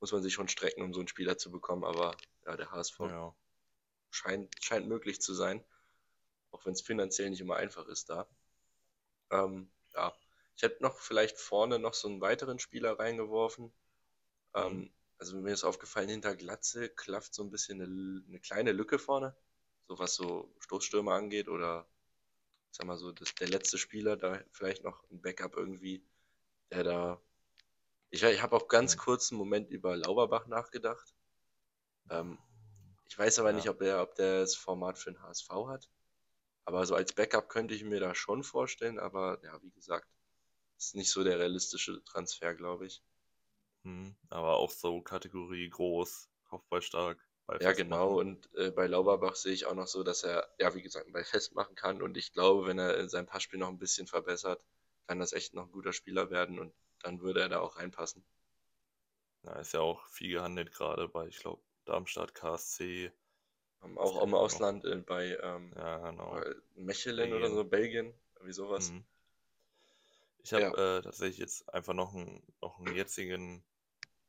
muss man sich schon strecken, um so einen Spieler zu bekommen, aber ja, der HSV ja. Scheint, scheint möglich zu sein, auch wenn es finanziell nicht immer einfach ist da. Ähm, ja, ich hätte noch vielleicht vorne noch so einen weiteren Spieler reingeworfen. Ähm, mhm. Also mir ist aufgefallen, hinter Glatze klafft so ein bisschen eine, eine kleine Lücke vorne, so was so Stoßstürmer angeht oder ich sag mal so, das, der letzte Spieler, da vielleicht noch ein Backup irgendwie, der da. Ich, ich habe auch ganz kurz einen Moment über Lauberbach nachgedacht. Ähm, ich weiß aber ja. nicht, ob der, ob der das Format für den HSV hat. Aber so als Backup könnte ich mir da schon vorstellen, aber ja, wie gesagt, ist nicht so der realistische Transfer, glaube ich. Mhm, aber auch so Kategorie groß, Kopfballstark. Ja, genau. Und äh, bei Lauberbach sehe ich auch noch so, dass er, ja, wie gesagt, bei festmachen kann. Und ich glaube, wenn er sein Passspiel noch ein bisschen verbessert, kann das echt noch ein guter Spieler werden und dann würde er da auch reinpassen. Ja, ist ja auch viel gehandelt gerade bei, ich glaube, Darmstadt, KSC. Um, auch im Ausland noch. Äh, bei, ähm, ja, genau. Mechelen oder so, Belgien, wie sowas. Mhm. Ich habe ja. äh, tatsächlich jetzt einfach noch einen, noch einen jetzigen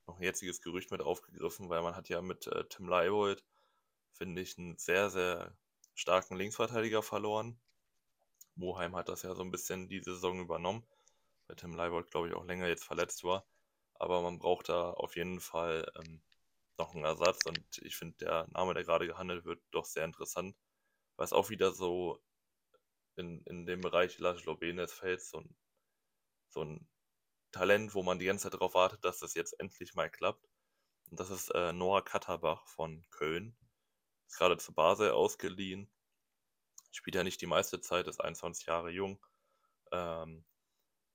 noch ein jetziges Gerücht mit aufgegriffen, weil man hat ja mit äh, Tim Leibold, finde ich, einen sehr, sehr starken Linksverteidiger verloren. Moheim hat das ja so ein bisschen die Saison übernommen, weil Tim Leibold, glaube ich, auch länger jetzt verletzt war. Aber man braucht da auf jeden Fall ähm, noch einen Ersatz und ich finde der Name, der gerade gehandelt wird, doch sehr interessant, weil es auch wieder so in, in dem Bereich Laszlo Benes fällt, so ein, so ein Talent, wo man die ganze Zeit darauf wartet, dass das jetzt endlich mal klappt. Und das ist äh, Noah Katterbach von Köln. Ist gerade zu Basel ausgeliehen. Spielt ja nicht die meiste Zeit, ist 21 Jahre jung. Ähm,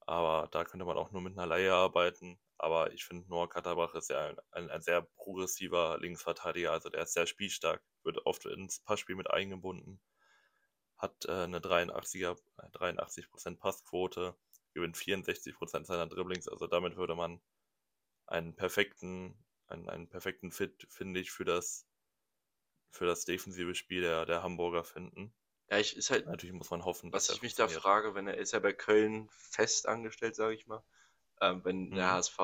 aber da könnte man auch nur mit einer Laie arbeiten. Aber ich finde, Noah Katterbach ist ja ein, ein, ein, sehr progressiver Linksverteidiger. Also der ist sehr spielstark, wird oft ins Passspiel mit eingebunden, hat äh, eine 83er, 83% Passquote, gewinnt 64% seiner Dribblings. Also damit würde man einen perfekten, einen, einen perfekten Fit, finde ich, für das, für das defensive Spiel der, der Hamburger finden. Ja, ich ist halt. Natürlich muss man hoffen, was ich mich da frage, wenn er ist ja bei Köln fest angestellt, sage ich mal. Ähm, wenn mhm. der HSV,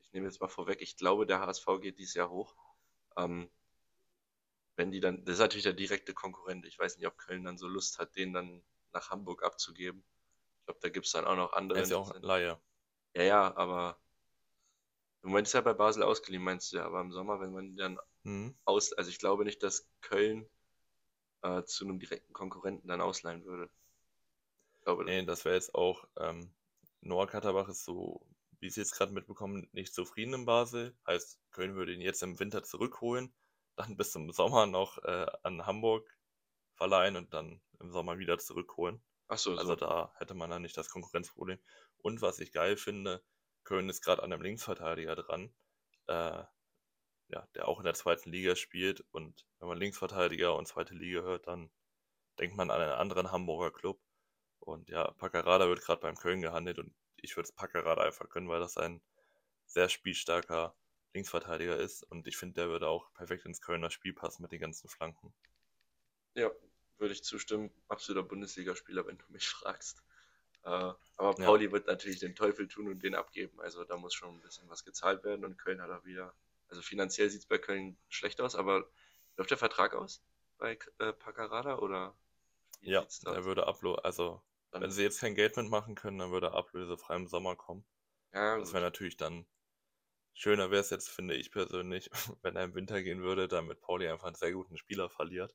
ich nehme jetzt mal vorweg, ich glaube, der HSV geht dieses Jahr hoch. Ähm, wenn die dann, das ist natürlich der direkte Konkurrent. Ich weiß nicht, ob Köln dann so Lust hat, den dann nach Hamburg abzugeben. Ich glaube, da gibt es dann auch noch andere. Er ist ja auch Laie. Ja, ja, aber im Moment ist er bei Basel ausgeliehen, meinst du ja, aber im Sommer, wenn man dann mhm. aus, also ich glaube nicht, dass Köln äh, zu einem direkten Konkurrenten dann ausleihen würde. Ich glaube, nee, das wäre jetzt auch, ähm, Noah Katterbach ist so, wie ich es jetzt gerade mitbekommen, nicht zufrieden in Basel. Heißt, Köln würde ihn jetzt im Winter zurückholen, dann bis zum Sommer noch äh, an Hamburg verleihen und dann im Sommer wieder zurückholen. Ach so, also so. da hätte man dann nicht das Konkurrenzproblem. Und was ich geil finde, Köln ist gerade an einem Linksverteidiger dran, äh, ja, der auch in der zweiten Liga spielt. Und wenn man Linksverteidiger und zweite Liga hört, dann denkt man an einen anderen Hamburger Club. Und ja, Paccarada wird gerade beim Köln gehandelt und ich würde es Paccarada einfach gönnen, weil das ein sehr spielstarker Linksverteidiger ist und ich finde, der würde auch perfekt ins Kölner Spiel passen mit den ganzen Flanken. Ja, würde ich zustimmen. Absoluter Bundesligaspieler, wenn du mich fragst. Äh, aber Pauli ja. wird natürlich den Teufel tun und den abgeben. Also da muss schon ein bisschen was gezahlt werden und Köln hat auch wieder. Also finanziell sieht es bei Köln schlecht aus, aber läuft der Vertrag aus bei äh, Paccarada oder? Ja, er würde Upload, also dann wenn sie jetzt kein Geld mitmachen können, dann würde er ablösefrei im Sommer kommen. Ja, das wäre natürlich dann schöner wäre es jetzt, finde ich persönlich, wenn er im Winter gehen würde, damit Pauli einfach einen sehr guten Spieler verliert.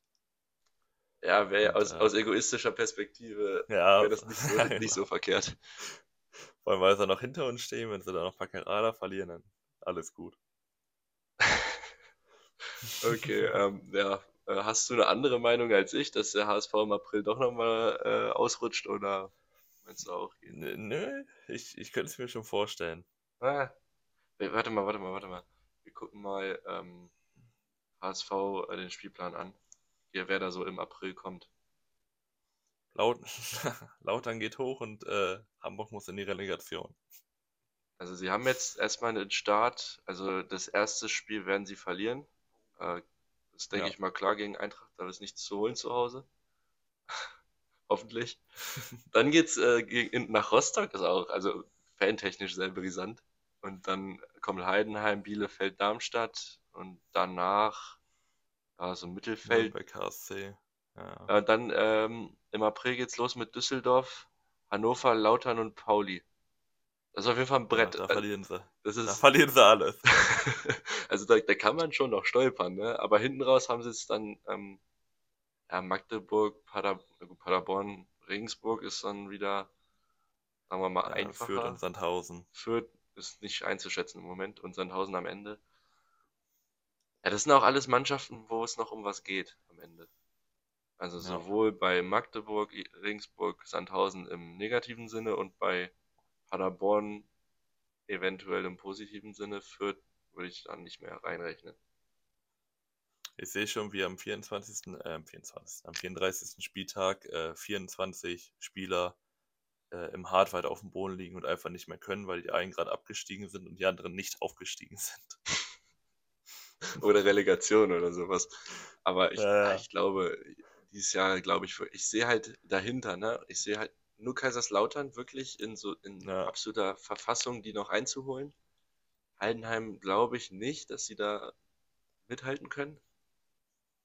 Ja, wäre aus, äh, aus egoistischer Perspektive ja, wäre das nicht so, nicht so verkehrt. Vor allem, weil sie noch hinter uns stehen, wenn sie dann noch Paccarada verlieren, dann alles gut. okay, ähm, ja. Äh, hast du eine andere Meinung als ich, dass der HSV im April doch nochmal äh, ausrutscht oder meinst du auch? Nö, ich, ich könnte es mir schon vorstellen. Ah, warte mal, warte mal, warte mal. Wir gucken mal ähm, HSV äh, den Spielplan an hier, wer da so im April kommt. Laut, Lautern geht hoch und äh, Hamburg muss in die Relegation. Also sie haben jetzt erstmal einen Start, also das erste Spiel werden sie verlieren. Äh, das denke ja. ich mal klar gegen Eintracht, da ist nichts zu holen zu Hause. Hoffentlich. Dann geht's äh, gegen, nach Rostock, ist auch, also fantechnisch sehr brisant. Und dann kommt Heidenheim, Bielefeld, Darmstadt und danach Ah, so Mittelfeld. Bei KSC. Ja. Äh, dann ähm, im April geht's los mit Düsseldorf, Hannover, Lautern und Pauli. Das ist auf jeden Fall ein Brett. Ja, da verlieren sie. Das ist, da verlieren sie alles. also da, da, kann man schon noch stolpern, ne? Aber hinten raus haben sie es dann, ähm, ja, Magdeburg, Pader, Paderborn, Regensburg ist dann wieder, sagen wir mal, ja, einfacher. Fürth und Sandhausen. Fürth ist nicht einzuschätzen im Moment und Sandhausen am Ende. Ja, das sind auch alles Mannschaften, wo es noch um was geht am Ende. Also ja. sowohl bei Magdeburg, Regensburg, Sandhausen im negativen Sinne und bei Paderborn eventuell im positiven Sinne führt, würde ich dann nicht mehr reinrechnen. Ich sehe schon, wie am 24., äh, 24., am 34. Spieltag äh, 24 Spieler äh, im Hardwide auf dem Boden liegen und einfach nicht mehr können, weil die einen gerade abgestiegen sind und die anderen nicht aufgestiegen sind. oder Relegation oder sowas. Aber ich, ja. ich glaube, dieses Jahr, glaube ich, ich sehe halt dahinter, ne? Ich sehe halt nur Kaiserslautern wirklich in so in ja. absoluter Verfassung, die noch einzuholen. Heidenheim glaube ich nicht, dass sie da mithalten können.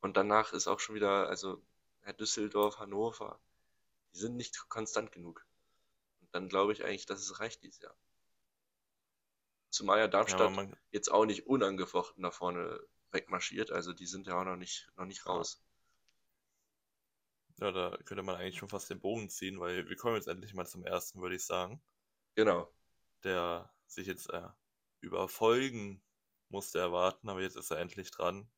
Und danach ist auch schon wieder, also Herr Düsseldorf, Hannover. die sind nicht konstant genug. Und dann glaube ich eigentlich, dass es reicht dieses Jahr. Zumal ja Darmstadt man, jetzt auch nicht unangefochten da vorne wegmarschiert, also die sind ja auch noch nicht, noch nicht raus. Ja, da könnte man eigentlich schon fast den Bogen ziehen, weil wir kommen jetzt endlich mal zum ersten, würde ich sagen. Genau. Der sich jetzt äh, über Folgen musste erwarten, aber jetzt ist er endlich dran.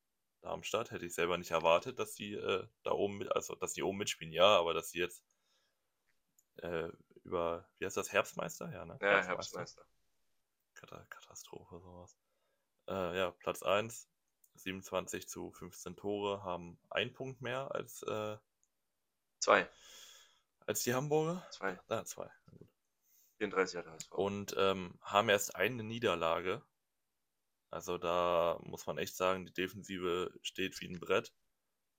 Darmstadt hätte ich selber nicht erwartet, dass sie äh, da oben mit, also dass sie oben mitspielen, ja, aber dass sie jetzt äh, über, wie heißt das, Herbstmeister? Ja, ne? Ja, Herbstmeister. Katastrophe, sowas. Äh, ja, Platz 1, 27 zu 15 Tore, haben einen Punkt mehr als äh, Zwei. Als die Hamburger? Zwei. Ah, zwei. 34 hat HSV. Und ähm, haben erst eine Niederlage. Also da muss man echt sagen, die Defensive steht wie ein Brett.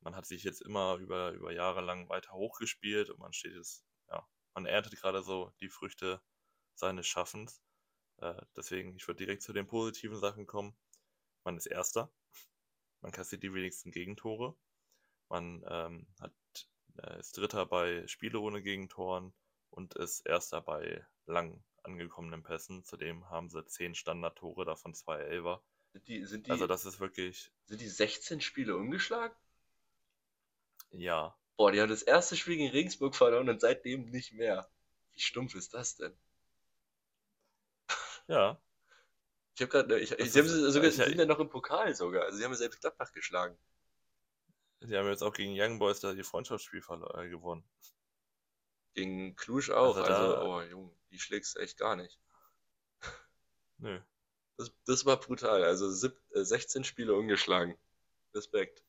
Man hat sich jetzt immer über, über Jahre lang weiter hochgespielt und man steht jetzt, ja, man erntet gerade so die Früchte seines Schaffens. Äh, deswegen, ich würde direkt zu den positiven Sachen kommen. Man ist Erster. Man kassiert die wenigsten Gegentore. Man ähm, hat er ist Dritter bei Spiele ohne Gegentoren und ist Erster bei lang angekommenen Pässen. Zudem haben sie 10 Standardtore, davon zwei Elfer. Sind die, sind die, also das ist wirklich... Sind die 16 Spiele umgeschlagen? Ja. Boah, die haben das erste Spiel gegen Regensburg verloren und seitdem nicht mehr. Wie stumpf ist das denn? Ja. Ich habe gerade, ich, ich, sie haben sogar, ich, sind ja noch im Pokal sogar. Also sie haben selbst Gladbach geschlagen. Die haben jetzt auch gegen Young Boys da die Freundschaftsspiel äh, gewonnen. Gegen Cluj auch. Also, also oh Junge, die schlägst echt gar nicht. Nö. Das, das war brutal. Also sieb, äh, 16 Spiele ungeschlagen. Respekt.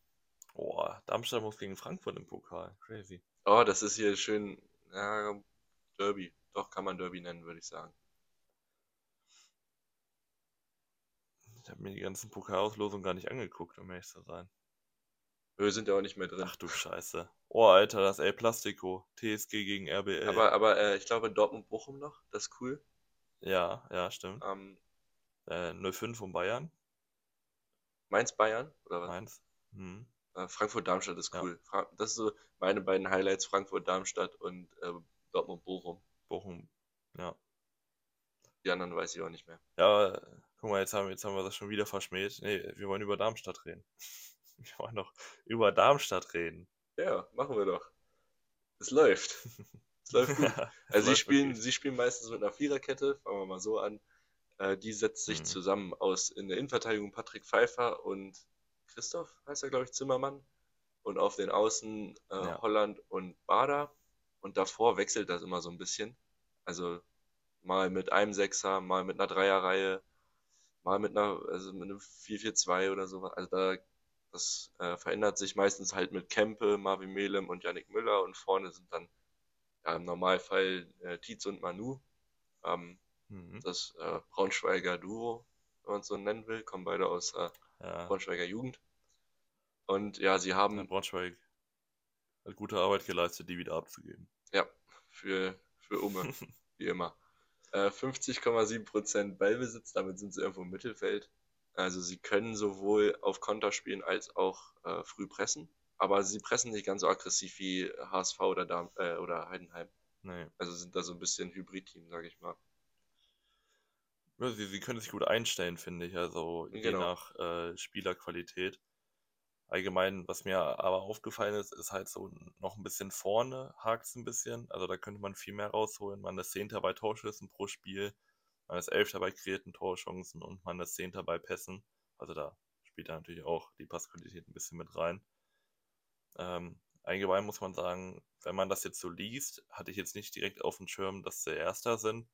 Boah, Darmstadt muss gegen Frankfurt im Pokal. Crazy. Oh, das ist hier schön. Ja, Derby. Doch, kann man Derby nennen, würde ich sagen. Ich habe mir die ganzen Pokalauslosungen gar nicht angeguckt, um ehrlich zu sein. Wir sind ja auch nicht mehr drin. Ach du Scheiße. Oh, Alter, das El Plastico. TSG gegen RBL. Aber, aber äh, ich glaube Dortmund-Bochum noch, das ist cool. Ja, ja, stimmt. Ähm, äh, 05 um Bayern. Mainz-Bayern, oder was? Mainz. Hm. Äh, Frankfurt-Darmstadt ist cool. Ja. das sind so meine beiden Highlights, Frankfurt-Darmstadt und äh, Dortmund-Bochum. Bochum, ja. Die anderen weiß ich auch nicht mehr. Ja, guck mal, jetzt haben, jetzt haben wir das schon wieder verschmäht. Nee, wir wollen über Darmstadt reden. Wir wollen noch über Darmstadt reden. Ja, machen wir doch. Es läuft. Es läuft gut. also sie spielen, sie spielen meistens mit einer Viererkette, fangen wir mal so an. Äh, die setzt sich mhm. zusammen aus in der Innenverteidigung Patrick Pfeiffer und Christoph, heißt er, glaube ich, Zimmermann. Und auf den Außen äh, ja. Holland und Bader. Und davor wechselt das immer so ein bisschen. Also mal mit einem Sechser, mal mit einer Dreierreihe, mal mit einer, also mit einem 4-4-2 oder so. Also da das äh, verändert sich meistens halt mit Kempe, Marvin Melem und Yannick Müller und vorne sind dann ja, im Normalfall äh, Tietz und Manu. Ähm, mhm. Das äh, Braunschweiger Duo, wenn man es so nennen will, kommen beide aus äh, ja. Braunschweiger Jugend. Und ja, sie haben. Ja, Braunschweig hat gute Arbeit geleistet, die wieder abzugeben. Ja, für, für Umme, wie immer. 50,7% äh, Ballbesitz, damit sind sie irgendwo im Mittelfeld. Also sie können sowohl auf Konter spielen als auch äh, früh pressen, aber sie pressen nicht ganz so aggressiv wie HSV oder, Darm, äh, oder Heidenheim. Nee. Also sind da so ein bisschen Hybrid-Team, sage ich mal. Ja, sie, sie können sich gut einstellen, finde ich, also genau. je nach äh, Spielerqualität. Allgemein, was mir aber aufgefallen ist, ist halt so noch ein bisschen vorne hakt es ein bisschen. Also da könnte man viel mehr rausholen. Man ist Zehnter bei Torschüssen pro Spiel. Man ist Elfter bei kreierten Torchancen und man ist Zehnter bei Pässen. Also da spielt da natürlich auch die Passqualität ein bisschen mit rein. Ähm, allgemein muss man sagen, wenn man das jetzt so liest, hatte ich jetzt nicht direkt auf dem Schirm, dass sie Erster sind.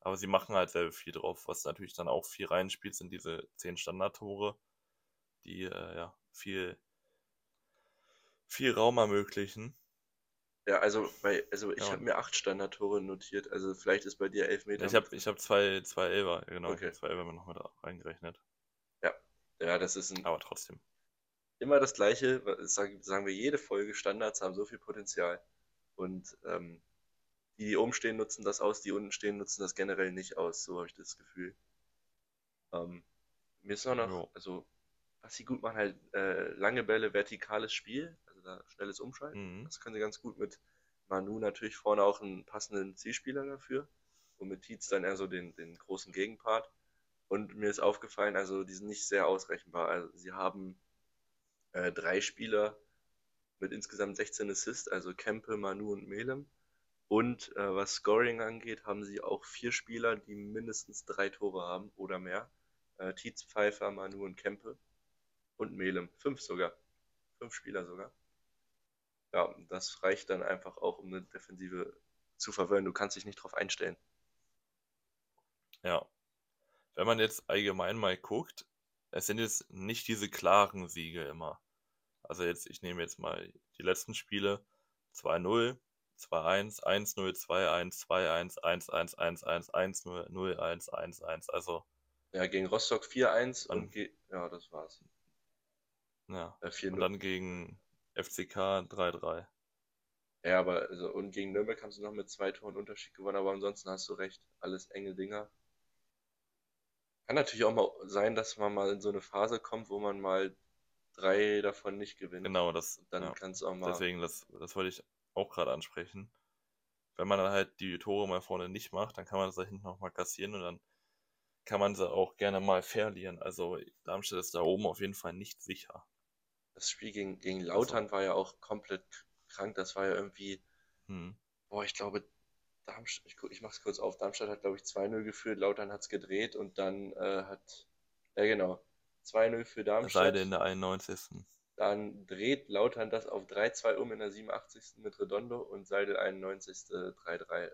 Aber sie machen halt sehr viel drauf, was natürlich dann auch viel reinspielt, sind diese zehn Standardtore, die äh, ja viel, viel Raum ermöglichen. Ja, also, bei, also ich ja. habe mir acht Standardtore notiert, also vielleicht ist bei dir elf Meter. Ich habe ich hab zwei, zwei Elfer, genau, okay. zwei Elfer noch mit reingerechnet. Ja, ja, das ist ein. Aber trotzdem. Immer das Gleiche, sagen, sagen wir jede Folge, Standards haben so viel Potenzial. Und ähm, die, die oben stehen, nutzen das aus, die unten stehen, nutzen das generell nicht aus, so habe ich das Gefühl. Ähm, mir ist auch noch, jo. also, was sie gut machen, halt äh, lange Bälle, vertikales Spiel, da schnelles Umschalten. Mhm. Das können sie ganz gut mit Manu natürlich vorne auch einen passenden Zielspieler dafür. Und mit Tietz dann eher so den, den großen Gegenpart. Und mir ist aufgefallen, also die sind nicht sehr ausrechenbar. Also sie haben äh, drei Spieler mit insgesamt 16 Assists, also Kempe, Manu und Melem. Und äh, was Scoring angeht, haben sie auch vier Spieler, die mindestens drei Tore haben oder mehr. Äh, Tietz, Pfeiffer, Manu und Kempe. Und Melem. Fünf sogar. Fünf Spieler sogar. Ja, das reicht dann einfach auch, um eine Defensive zu verwirren. Du kannst dich nicht drauf einstellen. Ja. Wenn man jetzt allgemein mal guckt, es sind jetzt nicht diese klaren Siege immer. Also jetzt, ich nehme jetzt mal die letzten Spiele. 2-0, 2-1, 1-0, 2-1, 2-1, 1-1, 1-1, 1-0, 0-1, 1-1. Also. Ja, gegen Rostock 4-1 und ge ja, das war's. Ja. Äh, und dann gegen FCK 3-3. Ja, aber also, und gegen Nürnberg haben sie noch mit zwei Toren Unterschied gewonnen, aber ansonsten hast du recht. Alles enge Dinger. Kann natürlich auch mal sein, dass man mal in so eine Phase kommt, wo man mal drei davon nicht gewinnt. Genau, das. Dann ja. kann es auch mal. Deswegen, das, das wollte ich auch gerade ansprechen. Wenn man dann halt die Tore mal vorne nicht macht, dann kann man das da hinten auch mal kassieren und dann kann man sie auch gerne mal verlieren. Also Darmstadt ist da oben auf jeden Fall nicht sicher. Das Spiel gegen, gegen Lautern also. war ja auch komplett krank. Das war ja irgendwie, hm. boah, ich glaube, Darmstadt, ich, ich mach's kurz auf, Darmstadt hat, glaube ich, 2-0 geführt, Lautern hat's gedreht und dann äh, hat, ja genau, 2-0 für Darmstadt. Seide in der 91. Dann dreht Lautern das auf 3-2 um in der 87. mit Redondo und Seidel 91. 3-3. Äh,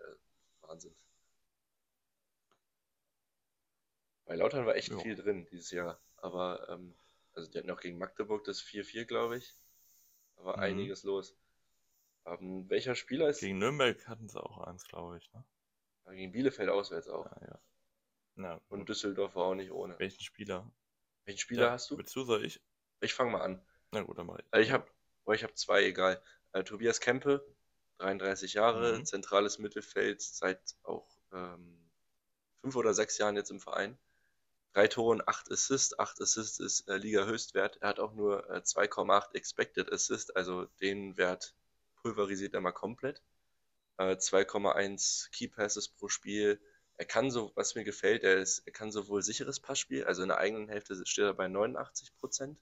Wahnsinn. Bei Lautern war echt jo. viel drin dieses Jahr. Aber, ähm, also die hatten auch gegen Magdeburg das 4-4, glaube ich. War mhm. einiges los. Ähm, welcher Spieler ist. Gegen Nürnberg hatten sie auch eins, glaube ich. Ne? Ja, gegen Bielefeld auswärts auch. Ja, ja. Na, und Düsseldorf war auch nicht ohne. Welchen Spieler? Welchen Spieler ja, hast du? Willst du, soll ich? Ich fange mal an. Na gut, dann mach ich. Also ich habe oh, ich hab zwei, egal. Äh, Tobias Kempe, 33 Jahre, mhm. zentrales Mittelfeld, seit auch ähm, fünf oder sechs Jahren jetzt im Verein. Drei Tore und acht Assists. Acht Assists ist äh, Liga-Höchstwert. Er hat auch nur äh, 2,8 Expected Assist, also den Wert pulverisiert er mal komplett. Äh, 2,1 Key Passes pro Spiel. Er kann so, was mir gefällt, er, ist, er kann sowohl sicheres Passspiel, also in der eigenen Hälfte steht er bei 89 Prozent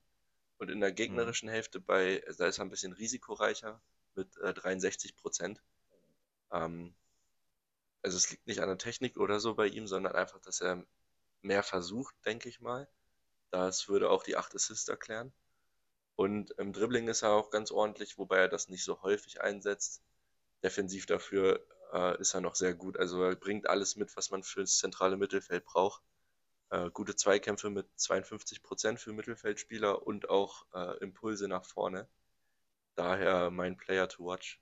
und in der gegnerischen mhm. Hälfte bei, da ist er ein bisschen risikoreicher mit äh, 63 Prozent. Ähm, also es liegt nicht an der Technik oder so bei ihm, sondern einfach, dass er mehr versucht, denke ich mal. Das würde auch die 8 Assists erklären. Und im Dribbling ist er auch ganz ordentlich, wobei er das nicht so häufig einsetzt. Defensiv dafür äh, ist er noch sehr gut. Also er bringt alles mit, was man für das zentrale Mittelfeld braucht. Äh, gute Zweikämpfe mit 52 Prozent für Mittelfeldspieler und auch äh, Impulse nach vorne. Daher mein Player to watch.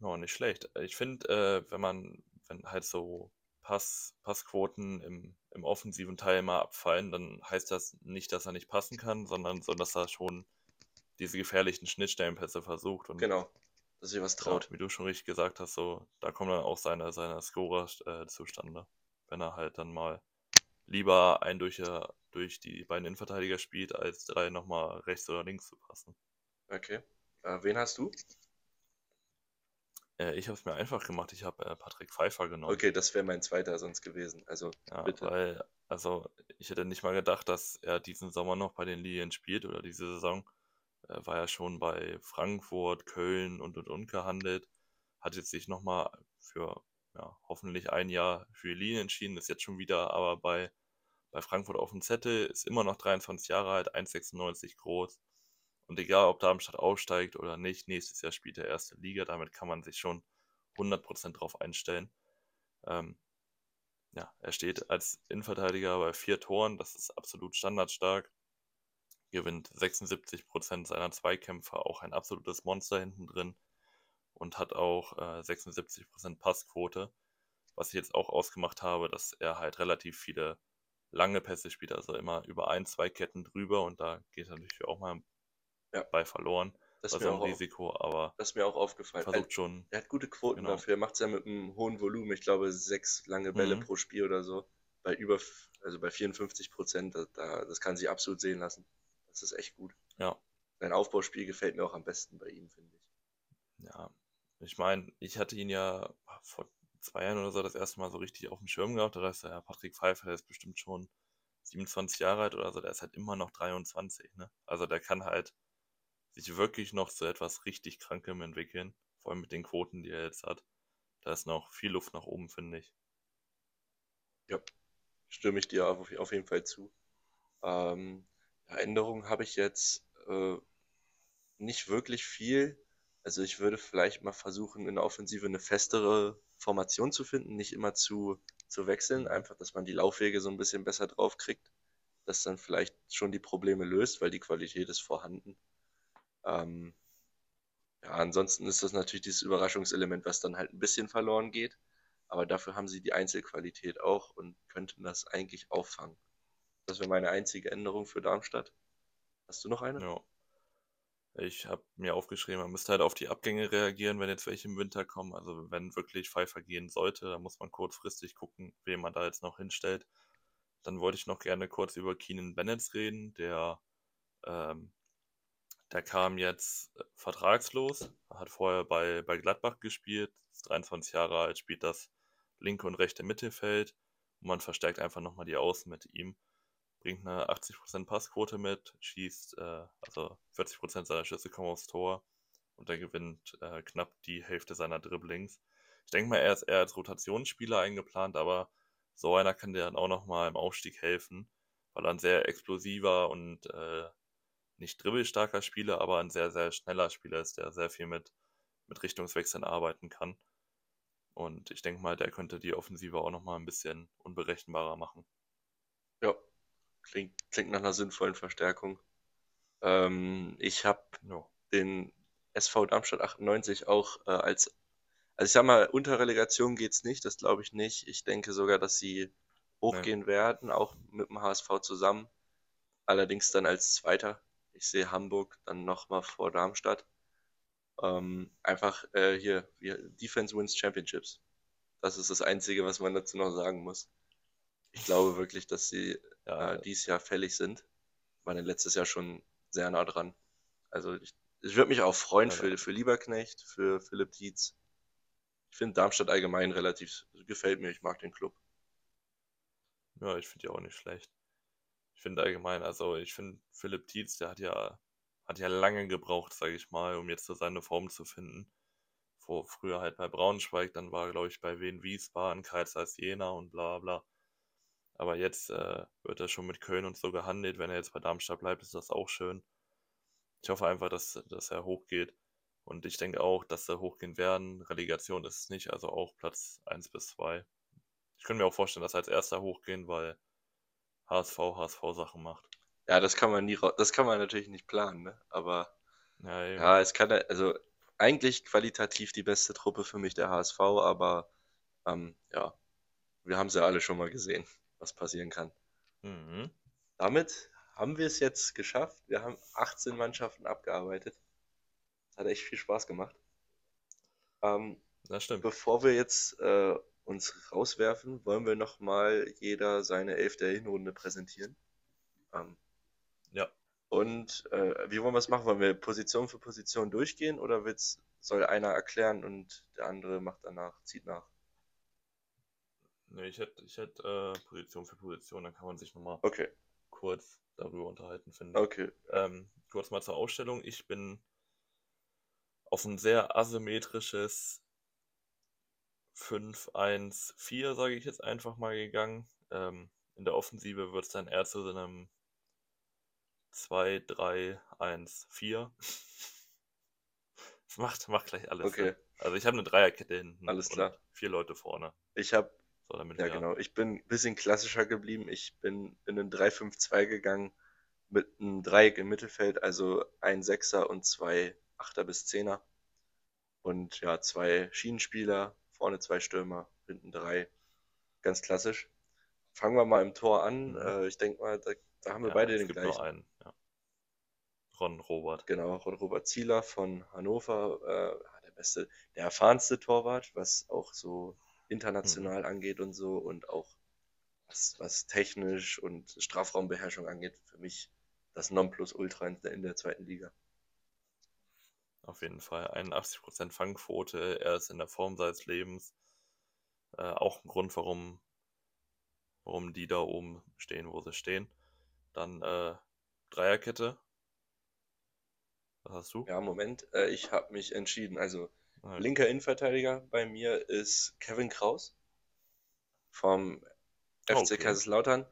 Oh, nicht schlecht. Ich finde, äh, wenn man, wenn halt so Pass, Passquoten im, im offensiven Teil mal abfallen, dann heißt das nicht, dass er nicht passen kann, sondern so, dass er schon diese gefährlichen Schnittstellenpässe versucht. Und genau, dass er was traut. Ja, wie du schon richtig gesagt hast, so, da kommen dann auch seine, seine Scorer äh, zustande wenn er halt dann mal lieber ein durch, äh, durch die beiden Innenverteidiger spielt, als drei nochmal rechts oder links zu passen. Okay. Äh, wen hast du? Äh, ich habe es mir einfach gemacht. Ich habe äh, Patrick Pfeiffer genommen. Okay, das wäre mein zweiter sonst gewesen. Also ja, bitte. Weil, also ich hätte nicht mal gedacht, dass er diesen Sommer noch bei den Lilien spielt oder diese Saison. Er war ja schon bei Frankfurt, Köln und und und gehandelt. Hat jetzt sich nochmal für ja, hoffentlich ein Jahr für Lilien entschieden, ist jetzt schon wieder aber bei, bei Frankfurt auf dem Zettel, ist immer noch 23 Jahre alt, 1,96 groß. Und egal, ob Darmstadt aufsteigt oder nicht, nächstes Jahr spielt er erste Liga, damit kann man sich schon 100% drauf einstellen. Ähm, ja, er steht als Innenverteidiger bei vier Toren, das ist absolut standardstark. Gewinnt 76% seiner Zweikämpfe, auch ein absolutes Monster hinten drin und hat auch äh, 76% Passquote. Was ich jetzt auch ausgemacht habe, dass er halt relativ viele lange Pässe spielt, also immer über ein, zwei Ketten drüber und da geht natürlich auch mal ja. bei verloren. Das ist auch Risiko, aber das ist mir auch aufgefallen. Versucht er, schon. Er hat gute Quoten genau. dafür. Er macht es ja mit einem hohen Volumen. Ich glaube, sechs lange Bälle mhm. pro Spiel oder so. Bei über, also bei 54 Prozent, da, das kann sich absolut sehen lassen. Das ist echt gut. Ja. Sein Aufbauspiel gefällt mir auch am besten bei ihm, finde ich. Ja, ich meine, ich hatte ihn ja vor zwei Jahren oder so das erste Mal so richtig auf dem Schirm gehabt. Da dachte ich, ja, Patrick Pfeiffer, der ist bestimmt schon 27 Jahre alt oder so, der ist halt immer noch 23, ne? Also der kann halt sich wirklich noch zu etwas richtig Krankem entwickeln. Vor allem mit den Quoten, die er jetzt hat. Da ist noch viel Luft nach oben, finde ich. Ja, stimme ich dir auf, auf jeden Fall zu. Ähm, Änderungen habe ich jetzt äh, nicht wirklich viel. Also ich würde vielleicht mal versuchen, in der Offensive eine festere Formation zu finden, nicht immer zu, zu wechseln, einfach, dass man die Laufwege so ein bisschen besser drauf kriegt, das dann vielleicht schon die Probleme löst, weil die Qualität ist vorhanden. Ähm, ja, ansonsten ist das natürlich dieses Überraschungselement, was dann halt ein bisschen verloren geht, aber dafür haben sie die Einzelqualität auch und könnten das eigentlich auffangen. Das wäre meine einzige Änderung für Darmstadt. Hast du noch eine? Ja. Ich habe mir aufgeschrieben, man müsste halt auf die Abgänge reagieren, wenn jetzt welche im Winter kommen. Also wenn wirklich Pfeiffer gehen sollte, dann muss man kurzfristig gucken, wen man da jetzt noch hinstellt. Dann wollte ich noch gerne kurz über Keenan Bennett reden, der, ähm, der kam jetzt äh, vertragslos, hat vorher bei, bei Gladbach gespielt, ist 23 Jahre alt, spielt das linke und rechte Mittelfeld und man verstärkt einfach nochmal die Außen mit ihm bringt eine 80% Passquote mit, schießt, äh, also 40% seiner Schüsse kommen aufs Tor und er gewinnt äh, knapp die Hälfte seiner Dribblings. Ich denke mal, er ist eher als Rotationsspieler eingeplant, aber so einer kann dir dann auch nochmal im Aufstieg helfen, weil er ein sehr explosiver und äh, nicht dribbelstarker Spieler, aber ein sehr, sehr schneller Spieler ist, der sehr viel mit, mit Richtungswechseln arbeiten kann. Und ich denke mal, der könnte die Offensive auch nochmal ein bisschen unberechenbarer machen. Ja, Klingt, klingt nach einer sinnvollen Verstärkung. Ähm, ich habe Ja. den SV Darmstadt 98 auch äh, als, also ich sag mal, unter Relegation geht's nicht, das glaube ich nicht. Ich denke sogar, dass sie hochgehen werden, auch mit dem HSV zusammen. Allerdings dann als Zweiter. Ich sehe Hamburg dann nochmal vor Darmstadt. Ähm, einfach äh, hier, wir, Defense wins Championships. Das ist das Einzige, was man dazu noch sagen muss. Ich glaube wirklich, dass sie Ja, äh, dieses Jahr fällig sind. War dann letztes Jahr schon sehr nah dran. Also ich, ich würde mich auch freuen Ja, für, für Lieberknecht, für Philipp Dietz. Ich finde Darmstadt allgemein relativ, gefällt mir, ich mag den Club. ja, ich finde die auch nicht schlecht. Ich finde allgemein, also ich finde Philipp Tietz, der hat ja, hat ja lange gebraucht, sage ich mal, um jetzt so seine Form zu finden. Vor, früher halt bei Braunschweig, dann war, glaube ich, bei Wien Wiesbaden, Karlsruhe Jena und bla bla. Aber jetzt äh, wird er schon mit Köln und so gehandelt. Wenn er jetzt bei Darmstadt bleibt, ist das auch schön. Ich hoffe einfach, dass, dass er hochgeht. Und ich denke auch, dass er hochgehen werden. Relegation ist es nicht, also auch Platz 1 bis 2. Ich könnte mir auch vorstellen, dass er als erster hochgehen, weil HSV HSV-Sachen macht. Ja, das kann man nie, das kann man natürlich nicht planen, ne? Aber Ja, ja, es kann, also eigentlich qualitativ die beste Truppe für mich der HSV, aber ähm, ja, wir haben es ja alle schon mal gesehen, was passieren kann. Mhm. Damit haben wir es jetzt geschafft. Wir haben 18 Mannschaften abgearbeitet. Hat echt viel Spaß gemacht. Ähm, Das stimmt. bevor wir jetzt äh, uns rauswerfen, wollen wir nochmal jeder seine Elf der Hinrunde präsentieren. Ähm, Ja. und äh, wie wollen wir es machen? Wollen wir Position für Position durchgehen oder wird's, soll einer erklären und der andere macht danach, zieht nach? Nee, ich hätte ich hätt, äh, Position für Position, dann kann man sich nochmal Okay, kurz darüber unterhalten, finde ich. okay. Ähm, kurz mal zur Ausstellung. Ich bin auf ein sehr asymmetrisches 5-1-4, sage ich jetzt einfach mal, gegangen. Ähm, in der Offensive wird es dann eher zu so einem 2-3-1-4. Das macht, macht gleich alles Okay. Sinn. Also ich habe eine Dreierkette hinten Alles klar. vier Leute vorne. Ich habe So, damit Ja, wir genau. Ich bin ein bisschen klassischer geblieben. Ich bin in ein 3-5-2 gegangen mit einem Dreieck im Mittelfeld, also ein Sechser und zwei Achter bis Zehner. Und ja, zwei Schienenspieler, vorne zwei Stürmer, hinten drei. Ganz klassisch. Fangen wir mal im Tor an. Mhm. Äh, ich denke mal, da, da haben wir ja, beide es den gibt gleichen. nur einen. Ja. Ron Robert. Genau, Ron Robert Zieler von Hannover, äh, der beste, der erfahrenste Torwart, was auch so international angeht und so und auch was, was technisch und Strafraumbeherrschung angeht, für mich das Nonplusultra in der, in der zweiten Liga. Auf jeden Fall. 81% Fangquote, er ist in der Form seines Lebens. Äh, auch ein Grund, warum, warum die da oben stehen, wo sie stehen. Dann äh, Dreierkette. Was hast du? Ja, Moment, äh, ich habe mich entschieden. Also, Ah, linker Innenverteidiger bei mir ist Kevin Kraus vom FC Okay. Kaiserslautern.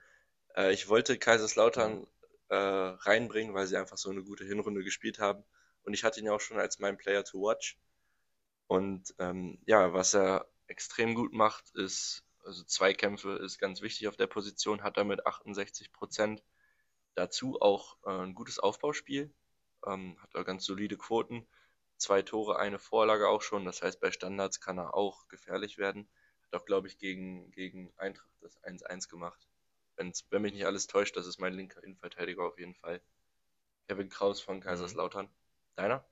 Äh, ich wollte Kaiserslautern äh, reinbringen, weil sie einfach so eine gute Hinrunde gespielt haben. Und ich hatte ihn ja auch schon als mein Player to watch. Und ähm, ja, was er extrem gut macht, ist, also Zweikämpfe ist ganz wichtig auf der Position, hat damit 68 Prozent. Dazu auch äh, ein gutes Aufbauspiel, ähm, hat auch ganz solide Quoten. Zwei Tore, eine Vorlage auch schon. Das heißt, bei Standards kann er auch gefährlich werden. Hat auch, glaube ich, gegen, gegen Eintracht das 1-1 gemacht. Wenn's, wenn mich nicht alles täuscht, das ist mein linker Innenverteidiger auf jeden Fall. Kevin Kraus von Kaiserslautern. Deiner?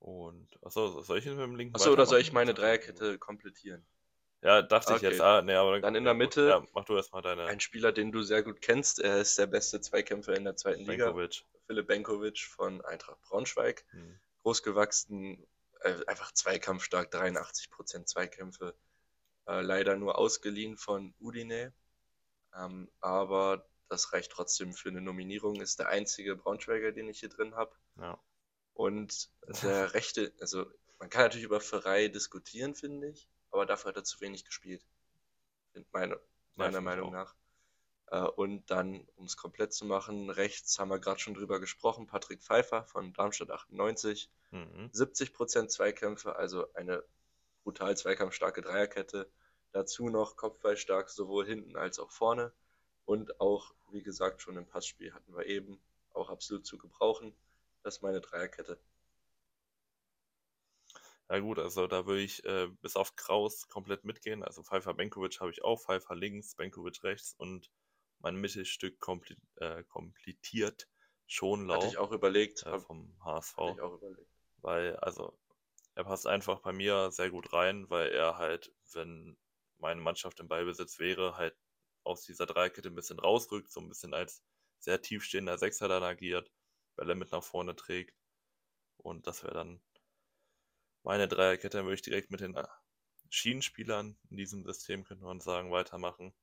Und, achso, soll ich mit dem linken Achso, oder soll ich meine Dreierkette komplettieren? Ja, dachte ich Okay. jetzt. Ah, nee, aber Dann in ja, der. Mitte Ja, mach du erstmal deine Ein Spieler, den du sehr gut kennst. Er ist der beste Zweikämpfer in der zweiten Liga. Benkovic. Philipp Benkovic von Eintracht Braunschweig. Hm. Großgewachsen, äh, einfach zweikampfstark, 83% Zweikämpfe. Äh, leider nur ausgeliehen von Udine. Ähm, aber das reicht trotzdem für eine Nominierung. Ist der einzige Braunschweiger, den ich hier drin habe. Ja. Und der rechte, also man kann natürlich über Ferrei diskutieren, finde ich, aber dafür hat er zu wenig gespielt. Meine, meiner ich Meinung auch. nach. Äh, und dann, um es komplett zu machen, rechts haben wir gerade schon drüber gesprochen, Patrick Pfeiffer von Darmstadt 98. Mhm. 70% Zweikämpfe, also eine brutal zweikampfstarke Dreierkette. Dazu noch kopfballstark, sowohl hinten als auch vorne. Und auch, wie gesagt, schon im Passspiel hatten wir eben, auch absolut zu gebrauchen. Das ist meine Dreierkette. Ja gut, also da würde ich äh, bis auf Kraus komplett mitgehen. Also Pfeiffer Benkovic habe ich auch, Pfeiffer links, Benkovic rechts und mein Mittelstück kompli äh, komplettiert Schonlau Hatte ich auch überlegt, äh, vom HSV. hatte ich auch überlegt. Weil, also, er passt einfach bei mir sehr gut rein, weil er halt, wenn meine Mannschaft im Ballbesitz wäre, halt aus dieser Dreikette ein bisschen rausrückt, so ein bisschen als sehr tiefstehender Sechser dann agiert, Bälle mit nach vorne trägt. Und das wäre dann meine Dreierkette. Dann würde ich direkt mit den äh, Schienenspielern in diesem System, könnte man sagen, weitermachen.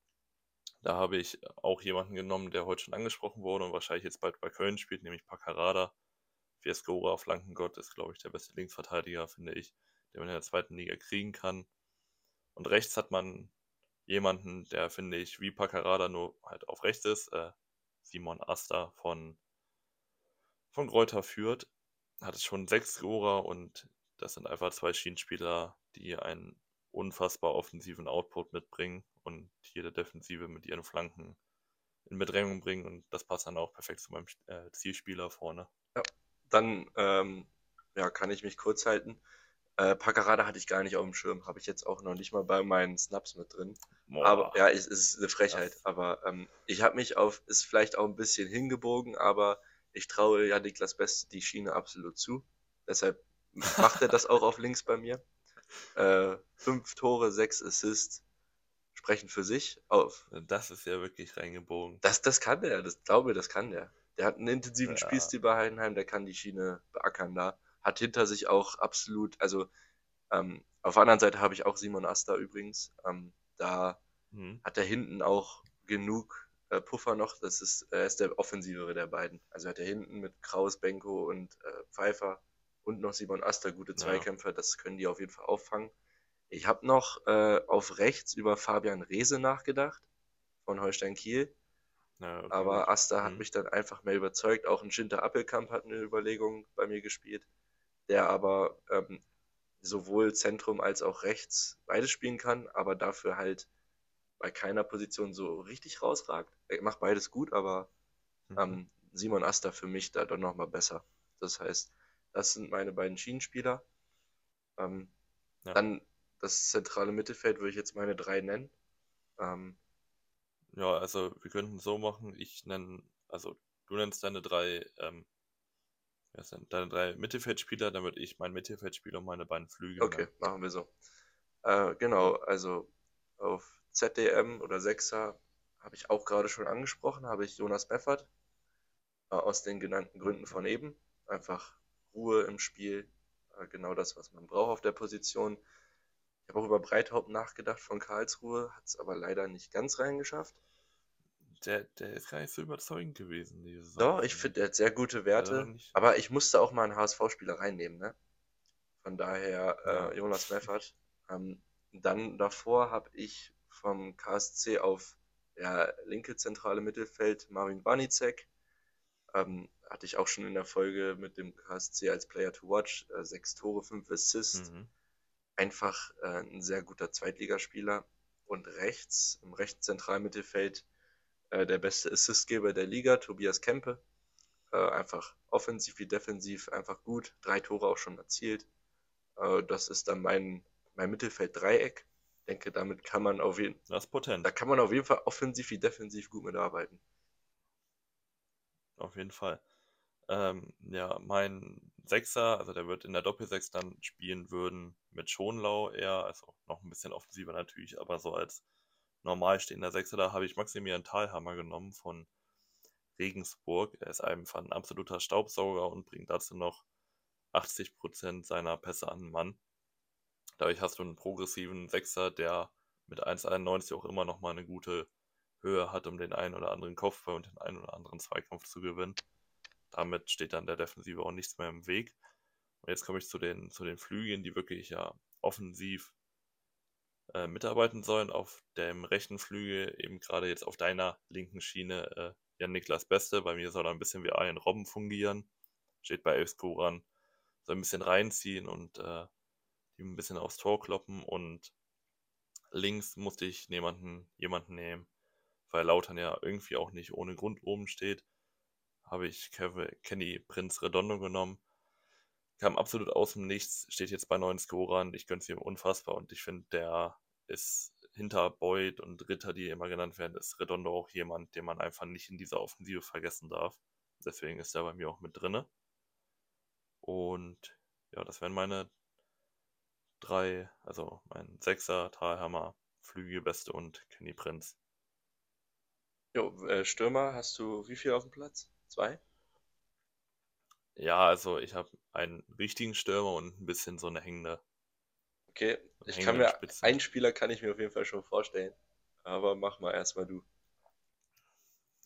Da habe ich auch jemanden genommen, der heute schon angesprochen wurde und wahrscheinlich jetzt bald bei Köln spielt, nämlich Paccarada. Fiescora, Flankengott, ist, glaube ich, der beste Linksverteidiger, finde ich, den man in der zweiten Liga kriegen kann. Und rechts hat man jemanden, der, finde ich, wie Paccarada nur halt auf rechts ist, äh, Simon Asta von, von Greuther führt. Hat schon sechs Scorer und das sind einfach zwei Schienenspieler, die einen unfassbar offensiven Output mitbringen und jede Defensive mit ihren Flanken in Bedrängung bringen und das passt dann auch perfekt zu meinem äh, Zielspieler vorne. Dann ähm, ja, kann ich mich kurz halten. Äh, Paccarada hatte ich gar nicht auf dem Schirm, habe ich jetzt auch noch nicht mal bei meinen Snaps mit drin. Boah. Aber ja, es ist eine Frechheit. Das- Aber ähm, ich habe mich auf, ist vielleicht auch ein bisschen hingebogen, aber ich traue ja Niklas Best die Schiene absolut zu. Deshalb macht er das auch auf links bei mir. Äh, fünf Tore, sechs Assists sprechen für sich auf. Das ist ja wirklich reingebogen. Das, das kann der, das glaube, das kann der. Der hat einen intensiven Ja. Spielstil bei Heidenheim, der kann die Schiene beackern da. Hat hinter sich auch absolut, also ähm, auf der anderen Seite habe ich auch Simon Asta übrigens. Ähm, da Hm. hat er hinten auch genug äh, Puffer noch. Das ist, er ist der offensivere der beiden. Also hat er hinten mit Kraus, Benko und äh, Pfeiffer und noch Simon Asta gute Ja. Zweikämpfer. Das können die auf jeden Fall auffangen. Ich habe noch äh, auf rechts über Fabian Reese nachgedacht von Holstein Kiel. Ja, okay, Aber. Asta hat Mhm. mich dann einfach mehr überzeugt. Auch ein Schinter Appelkamp hat eine Überlegung bei mir gespielt, der aber ähm, sowohl Zentrum als auch rechts beides spielen kann, aber dafür halt bei keiner Position so richtig rausragt. Er macht beides gut, aber Mhm. ähm, Simon Asta für mich da doch nochmal besser. Das heißt, das sind meine beiden Schienenspieler. Ähm, Ja. Dann das zentrale Mittelfeld würde ich jetzt meine drei nennen. Ähm, Ja, also wir könnten so machen, ich nenne, also du nennst deine drei, ähm, wer denn, deine drei Mittelfeldspieler, dann würde ich mein Mittelfeldspieler und meine beiden Flügel Okay, nennen. machen wir so. Äh, genau, also auf ZDM oder Sechser habe ich auch gerade schon angesprochen, habe ich Jonas Beffert äh, aus den genannten Gründen von eben. Einfach Ruhe im Spiel, äh, genau das, was man braucht auf der Position. Ich habe auch über Breithaupt nachgedacht von Karlsruhe, hat es aber leider nicht ganz reingeschafft. Der, der ist gar nicht so überzeugend gewesen, diese Saison. Doch, ich finde, er hat sehr gute Werte, nicht. aber ich musste auch mal einen HSV-Spieler reinnehmen, ne? Von daher Ja. äh, Jonas Meffert. Ähm, dann davor habe ich vom KSC auf ja, linke zentrale Mittelfeld Marvin Wanicek. Ähm, hatte ich auch schon in der Folge mit dem KSC als Player to Watch. Äh, sechs Tore, fünf Assists. Mhm. Einfach äh, ein sehr guter Zweitligaspieler. Und rechts, im rechten zentralen Mittelfeld, äh, der beste Assistgeber der Liga, Tobias Kempe. Äh, einfach offensiv wie defensiv, einfach gut. Drei Tore auch schon erzielt. Äh, das ist dann mein, mein Mittelfeld-Dreieck. Ich denke, damit kann man auf jeden, Das ist potent, da kann man auf jeden Fall offensiv wie defensiv gut mitarbeiten. auf jeden Fall. Ähm, ja, mein Sechser, also der wird in der Doppelsechs dann spielen würden mit Schonlau eher, also noch ein bisschen offensiver natürlich, aber so als normal stehender Sechser, da habe ich Maximilian Thalhammer genommen von Regensburg. Er ist einfach ein absoluter Staubsauger und bringt dazu noch 80% seiner Pässe an den Mann. Dadurch hast du einen progressiven Sechser, der mit 1,91 auch immer noch mal eine gute Höhe hat, um den einen oder anderen Kopfball und den einen oder anderen Zweikampf zu gewinnen. Damit steht dann der Defensive auch nichts mehr im Weg. Und jetzt komme ich zu den, zu den Flügeln, die wirklich ja offensiv äh, mitarbeiten sollen. Auf dem rechten Flügel, eben gerade jetzt auf deiner linken Schiene, äh, Jan Niklas Beste. Bei mir soll er ein bisschen wie Arjen Robben fungieren. Steht bei elf. Soll ein bisschen reinziehen und äh, ein bisschen aufs Tor kloppen. Und links musste ich jemanden, jemanden nehmen, weil Lautern ja irgendwie auch nicht ohne Grund oben steht. Habe ich Kev Kenny Prinz Redondo genommen. Kam absolut aus dem Nichts, steht jetzt bei neun Scorern. Ich gönn's ihm unfassbar und ich finde, der ist hinter Boyd und Ritter, die immer genannt werden, ist Redondo auch jemand, den man einfach nicht in dieser Offensive vergessen darf. Deswegen ist er bei mir auch mit drinne. Und ja, das wären meine drei, also mein Sechser, Talhammer, Flügelbeste und Kenny Prinz. Jo, äh, Stürmer, hast du wie viel auf dem Platz? Zwei? Ja, also ich habe einen richtigen Stürmer und ein bisschen so eine hängende. Okay, ich kann mir, Spitze. einen Spieler kann ich mir auf jeden Fall schon vorstellen. Aber mach mal erstmal du.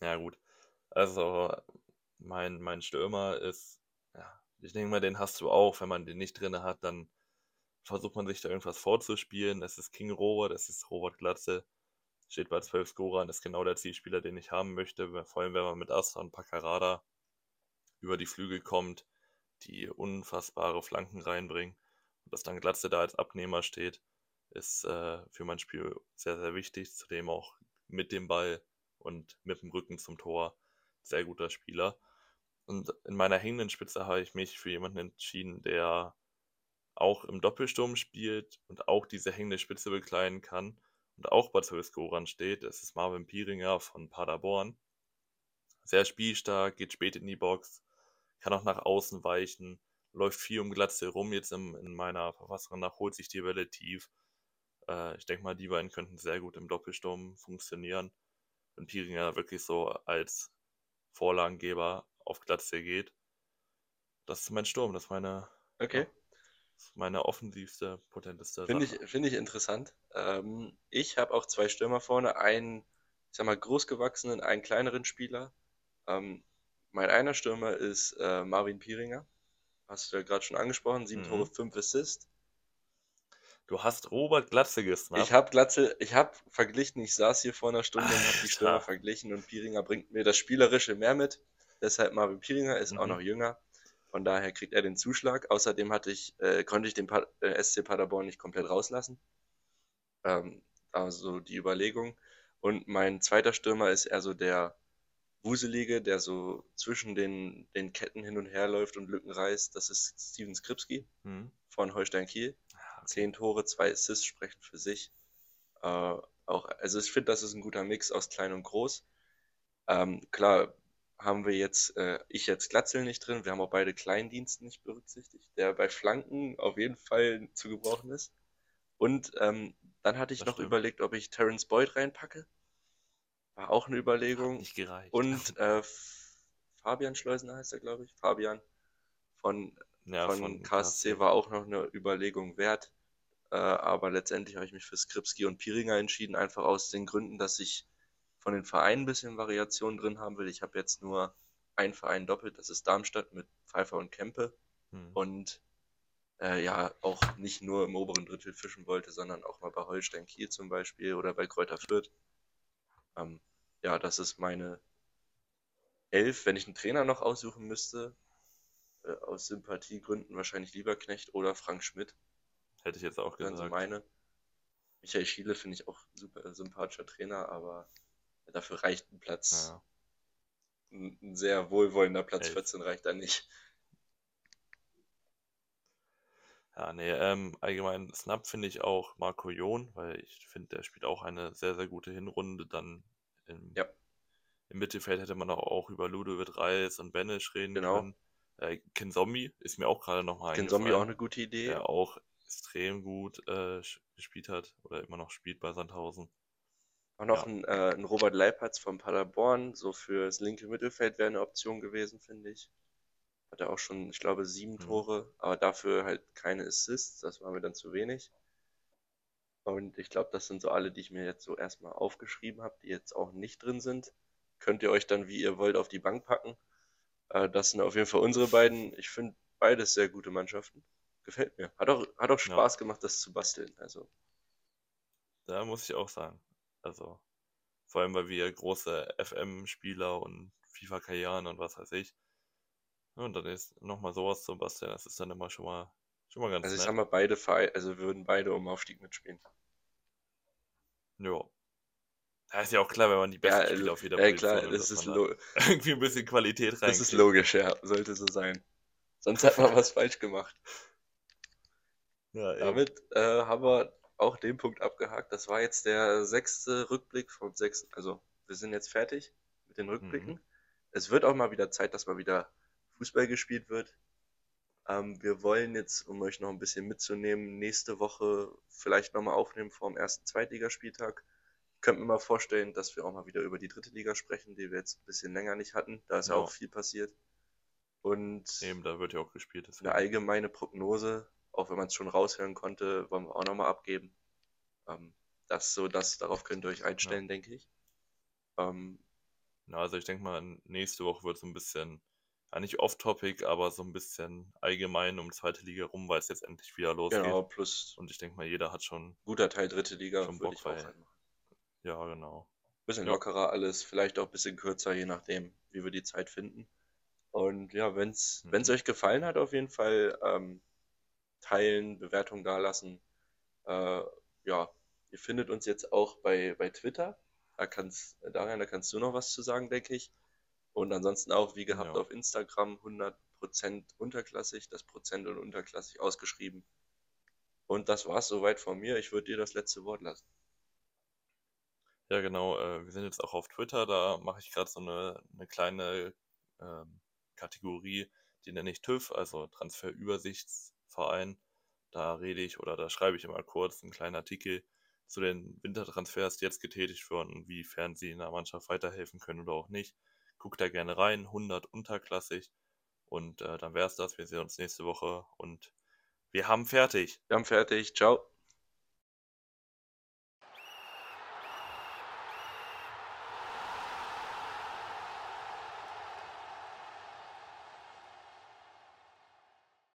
Ja, gut. Also, mein, mein Stürmer ist, ja, ich denke mal, den hast du auch. Wenn man den nicht drin hat, dann versucht man sich da irgendwas vorzuspielen. Es ist King Robert, es ist Robert Glatze, steht bei 12 Scorern, ist genau der Zielspieler, den ich haben möchte. Vor allem, wenn man mit Asta und Paccarada über die Flügel kommt, die unfassbare Flanken reinbringen. Und dass dann Glatze da als Abnehmer steht, ist äh, für mein Spiel sehr, sehr wichtig. Zudem auch mit dem Ball und mit dem Rücken zum Tor sehr guter Spieler. Und in meiner hängenden Spitze habe ich mich für jemanden entschieden, der auch im Doppelsturm spielt und auch diese hängende Spitze bekleiden kann und auch bei 12 Scorern steht. Das ist Marvin Pieringer von Paderborn. Sehr spielstark, geht spät in die Box, kann auch nach außen weichen, läuft viel um Glatze rum. Jetzt in, in meiner Verfassung nach holt sich die Welle tief. Äh, ich denke mal, die beiden könnten sehr gut im Doppelsturm funktionieren. Wenn Pieringer wirklich so als Vorlagengeber auf Glatze geht. Das ist mein Sturm, das ist meine, Okay. ja, das ist meine offensivste, potenteste Finde ich, finde ich interessant. Ähm, ich habe auch zwei Stürmer vorne, einen, ich sag mal, großgewachsenen, einen kleineren Spieler. Ähm, mein einer Stürmer ist äh, Marvin Pieringer. Hast du ja gerade schon angesprochen, sieben Tore, Mhm. fünf Assists. Du hast Robert Glatze Ich gesnappt. habe Glatze, ich habe verglichen, ich saß hier vor einer Stunde und habe die Stürmer Alter. verglichen und Pieringer bringt mir das Spielerische mehr mit. Deshalb Marvin Pieringer ist auch Mhm. noch jünger. Von daher kriegt er den Zuschlag. Außerdem hatte ich, äh, konnte ich den pa äh, SC Paderborn nicht komplett rauslassen. Ähm, also die Überlegung. Und mein zweiter Stürmer ist eher so der Wuselige, der so zwischen den, den Ketten hin und her läuft und Lücken reißt. Das ist Steven Skripski Mhm. von Holstein Kiel. Ah, okay. Zehn Tore, zwei Assists sprechen für sich. Äh, auch, also ich finde, das ist ein guter Mix aus klein und groß. Ähm, klar haben wir jetzt, äh, ich jetzt Glatzel nicht drin, wir haben auch beide Kleindienst nicht berücksichtigt, der bei Flanken auf jeden Fall zu gebrauchen ist. Und ähm, dann hatte ich Das noch stimmt. überlegt, ob ich Terence Boyd reinpacke. War auch eine Hat Überlegung. nicht gereicht. Und äh, Fabian Schleusener heißt er, glaube ich. Fabian von, ja, von, von KSC war auch noch eine Überlegung wert. Äh, aber letztendlich habe ich mich für Skripski und Piringer entschieden, einfach aus den Gründen, dass ich von den Vereinen ein bisschen Variation drin haben will. Ich habe jetzt nur einen Verein doppelt, das ist Darmstadt mit Pfeiffer und Kempe. Hm. Und äh, ja, auch nicht nur im oberen Drittel fischen wollte, sondern auch mal bei Holstein Kiel zum Beispiel oder bei Kräuter Fürth. Ähm, ja, das ist meine Elf. Wenn ich einen Trainer noch aussuchen müsste, äh, aus Sympathiegründen wahrscheinlich Lieberknecht oder Frank Schmidt. Hätte ich jetzt auch gesagt. meine. Michael Schiele finde ich auch ein super sympathischer Trainer, aber dafür reicht ein Platz, Ja. ein, ein sehr wohlwollender Platz Elf. 14 reicht da nicht. Ja, nee, ähm, allgemein Snap finde ich auch Marco Jon, weil ich finde, der spielt auch eine sehr, sehr gute Hinrunde. Dann im, Ja. im Mittelfeld hätte man auch, über Ludovic Reis und Benisch reden Genau. können. Äh, Ken Zombie ist mir auch gerade nochmal Den Zombie auch eingefallen, eine gute Idee. der auch extrem gut äh, gespielt hat oder immer noch spielt bei Sandhausen. Auch noch Ja. ein, äh, ein Robert Leipertz von Paderborn, so fürs linke Mittelfeld wäre eine Option gewesen, finde ich. Hat er auch schon, ich glaube, sieben Mhm. Tore, aber dafür halt keine Assists, das war mir dann zu wenig. Und ich glaube, das sind so alle, die ich mir jetzt so erstmal aufgeschrieben habe, die jetzt auch nicht drin sind. Könnt ihr euch dann, wie ihr wollt, auf die Bank packen. Äh, das sind auf jeden Fall unsere beiden. Ich finde beides sehr gute Mannschaften. Gefällt mir. Hat auch, hat auch Ja. Spaß gemacht, das zu basteln. Also, Da muss ich auch sagen. Also, vor allem, weil wir große FM-Spieler und FIFA-Karrieren und was weiß ich. Ja, Und dann ist nochmal sowas zu basteln, das ist dann immer schon mal, schon mal ganz also ich nett. sag mal, beide Vereine, also wir würden beide um Aufstieg mitspielen. Ja. Da ist ja auch klar, wenn man die Ja, besten Spieler auf jeder ja Position klar, das ist, da irgendwie ein bisschen Qualität das ist logisch, ja, sollte so sein. Sonst hat man was falsch gemacht. Ja. Damit äh, haben wir auch den Punkt abgehakt. Das war jetzt der sechste Rückblick von sechs. Also wir sind jetzt fertig mit den Rückblicken. Mhm. Es wird auch mal wieder Zeit, dass mal wieder Fußball gespielt wird. Ähm, wir wollen jetzt, um euch noch ein bisschen mitzunehmen, nächste Woche vielleicht nochmal aufnehmen vor dem ersten Zweitligaspieltag. Könnt mir mal vorstellen, dass wir auch mal wieder über die dritte Liga sprechen, die wir jetzt ein bisschen länger nicht hatten. Da ist ja Ja. auch viel passiert. Und Eben, da wird ja auch gespielt. eine Deswegen. allgemeine Prognose, auch wenn man es schon raushören konnte, wollen wir auch nochmal abgeben. Ähm, das so, das, darauf könnt ihr euch einstellen, denke ich. Ähm, Ja, also ich denke mal, nächste Woche wird so ein bisschen, ja nicht off-topic, aber so ein bisschen allgemein um zweite Liga rum, weil es jetzt endlich wieder losgeht. genau, plus Und ich denke mal, jeder hat schon, guter Teil dritte Liga Schon Bock, weil- ja genau. Bisschen Ja. lockerer alles, vielleicht auch ein bisschen kürzer, je nachdem, wie wir die Zeit finden. Und ja, wenn es Mhm. euch gefallen hat, auf jeden Fall ähm, teilen, Bewertung dalassen. Äh, ja, ihr findet uns jetzt auch bei, bei Twitter. Da kannst, Darian, da kannst du noch was zu sagen, denke ich. Und ansonsten auch, wie gehabt, Ja. auf Instagram 100% unterklassig, das Prozent und unterklassig ausgeschrieben. Und das war's soweit von mir. Ich würde dir das letzte Wort lassen. Ja, genau. Äh, wir sind jetzt auch auf Twitter. Da mache ich gerade so eine, eine kleine ähm, Kategorie, die nenne ich TÜV, also Transferübersichtsverein. Da rede ich oder da schreibe ich immer kurz einen kleinen Artikel zu den Wintertransfers, die jetzt getätigt wurden, inwiefern sie in der Mannschaft weiterhelfen können oder auch nicht. Guckt da gerne rein, 100 unterklassig. Und äh, dann wäre es das. Wir sehen uns nächste Woche und wir haben fertig. Wir haben fertig. Ciao.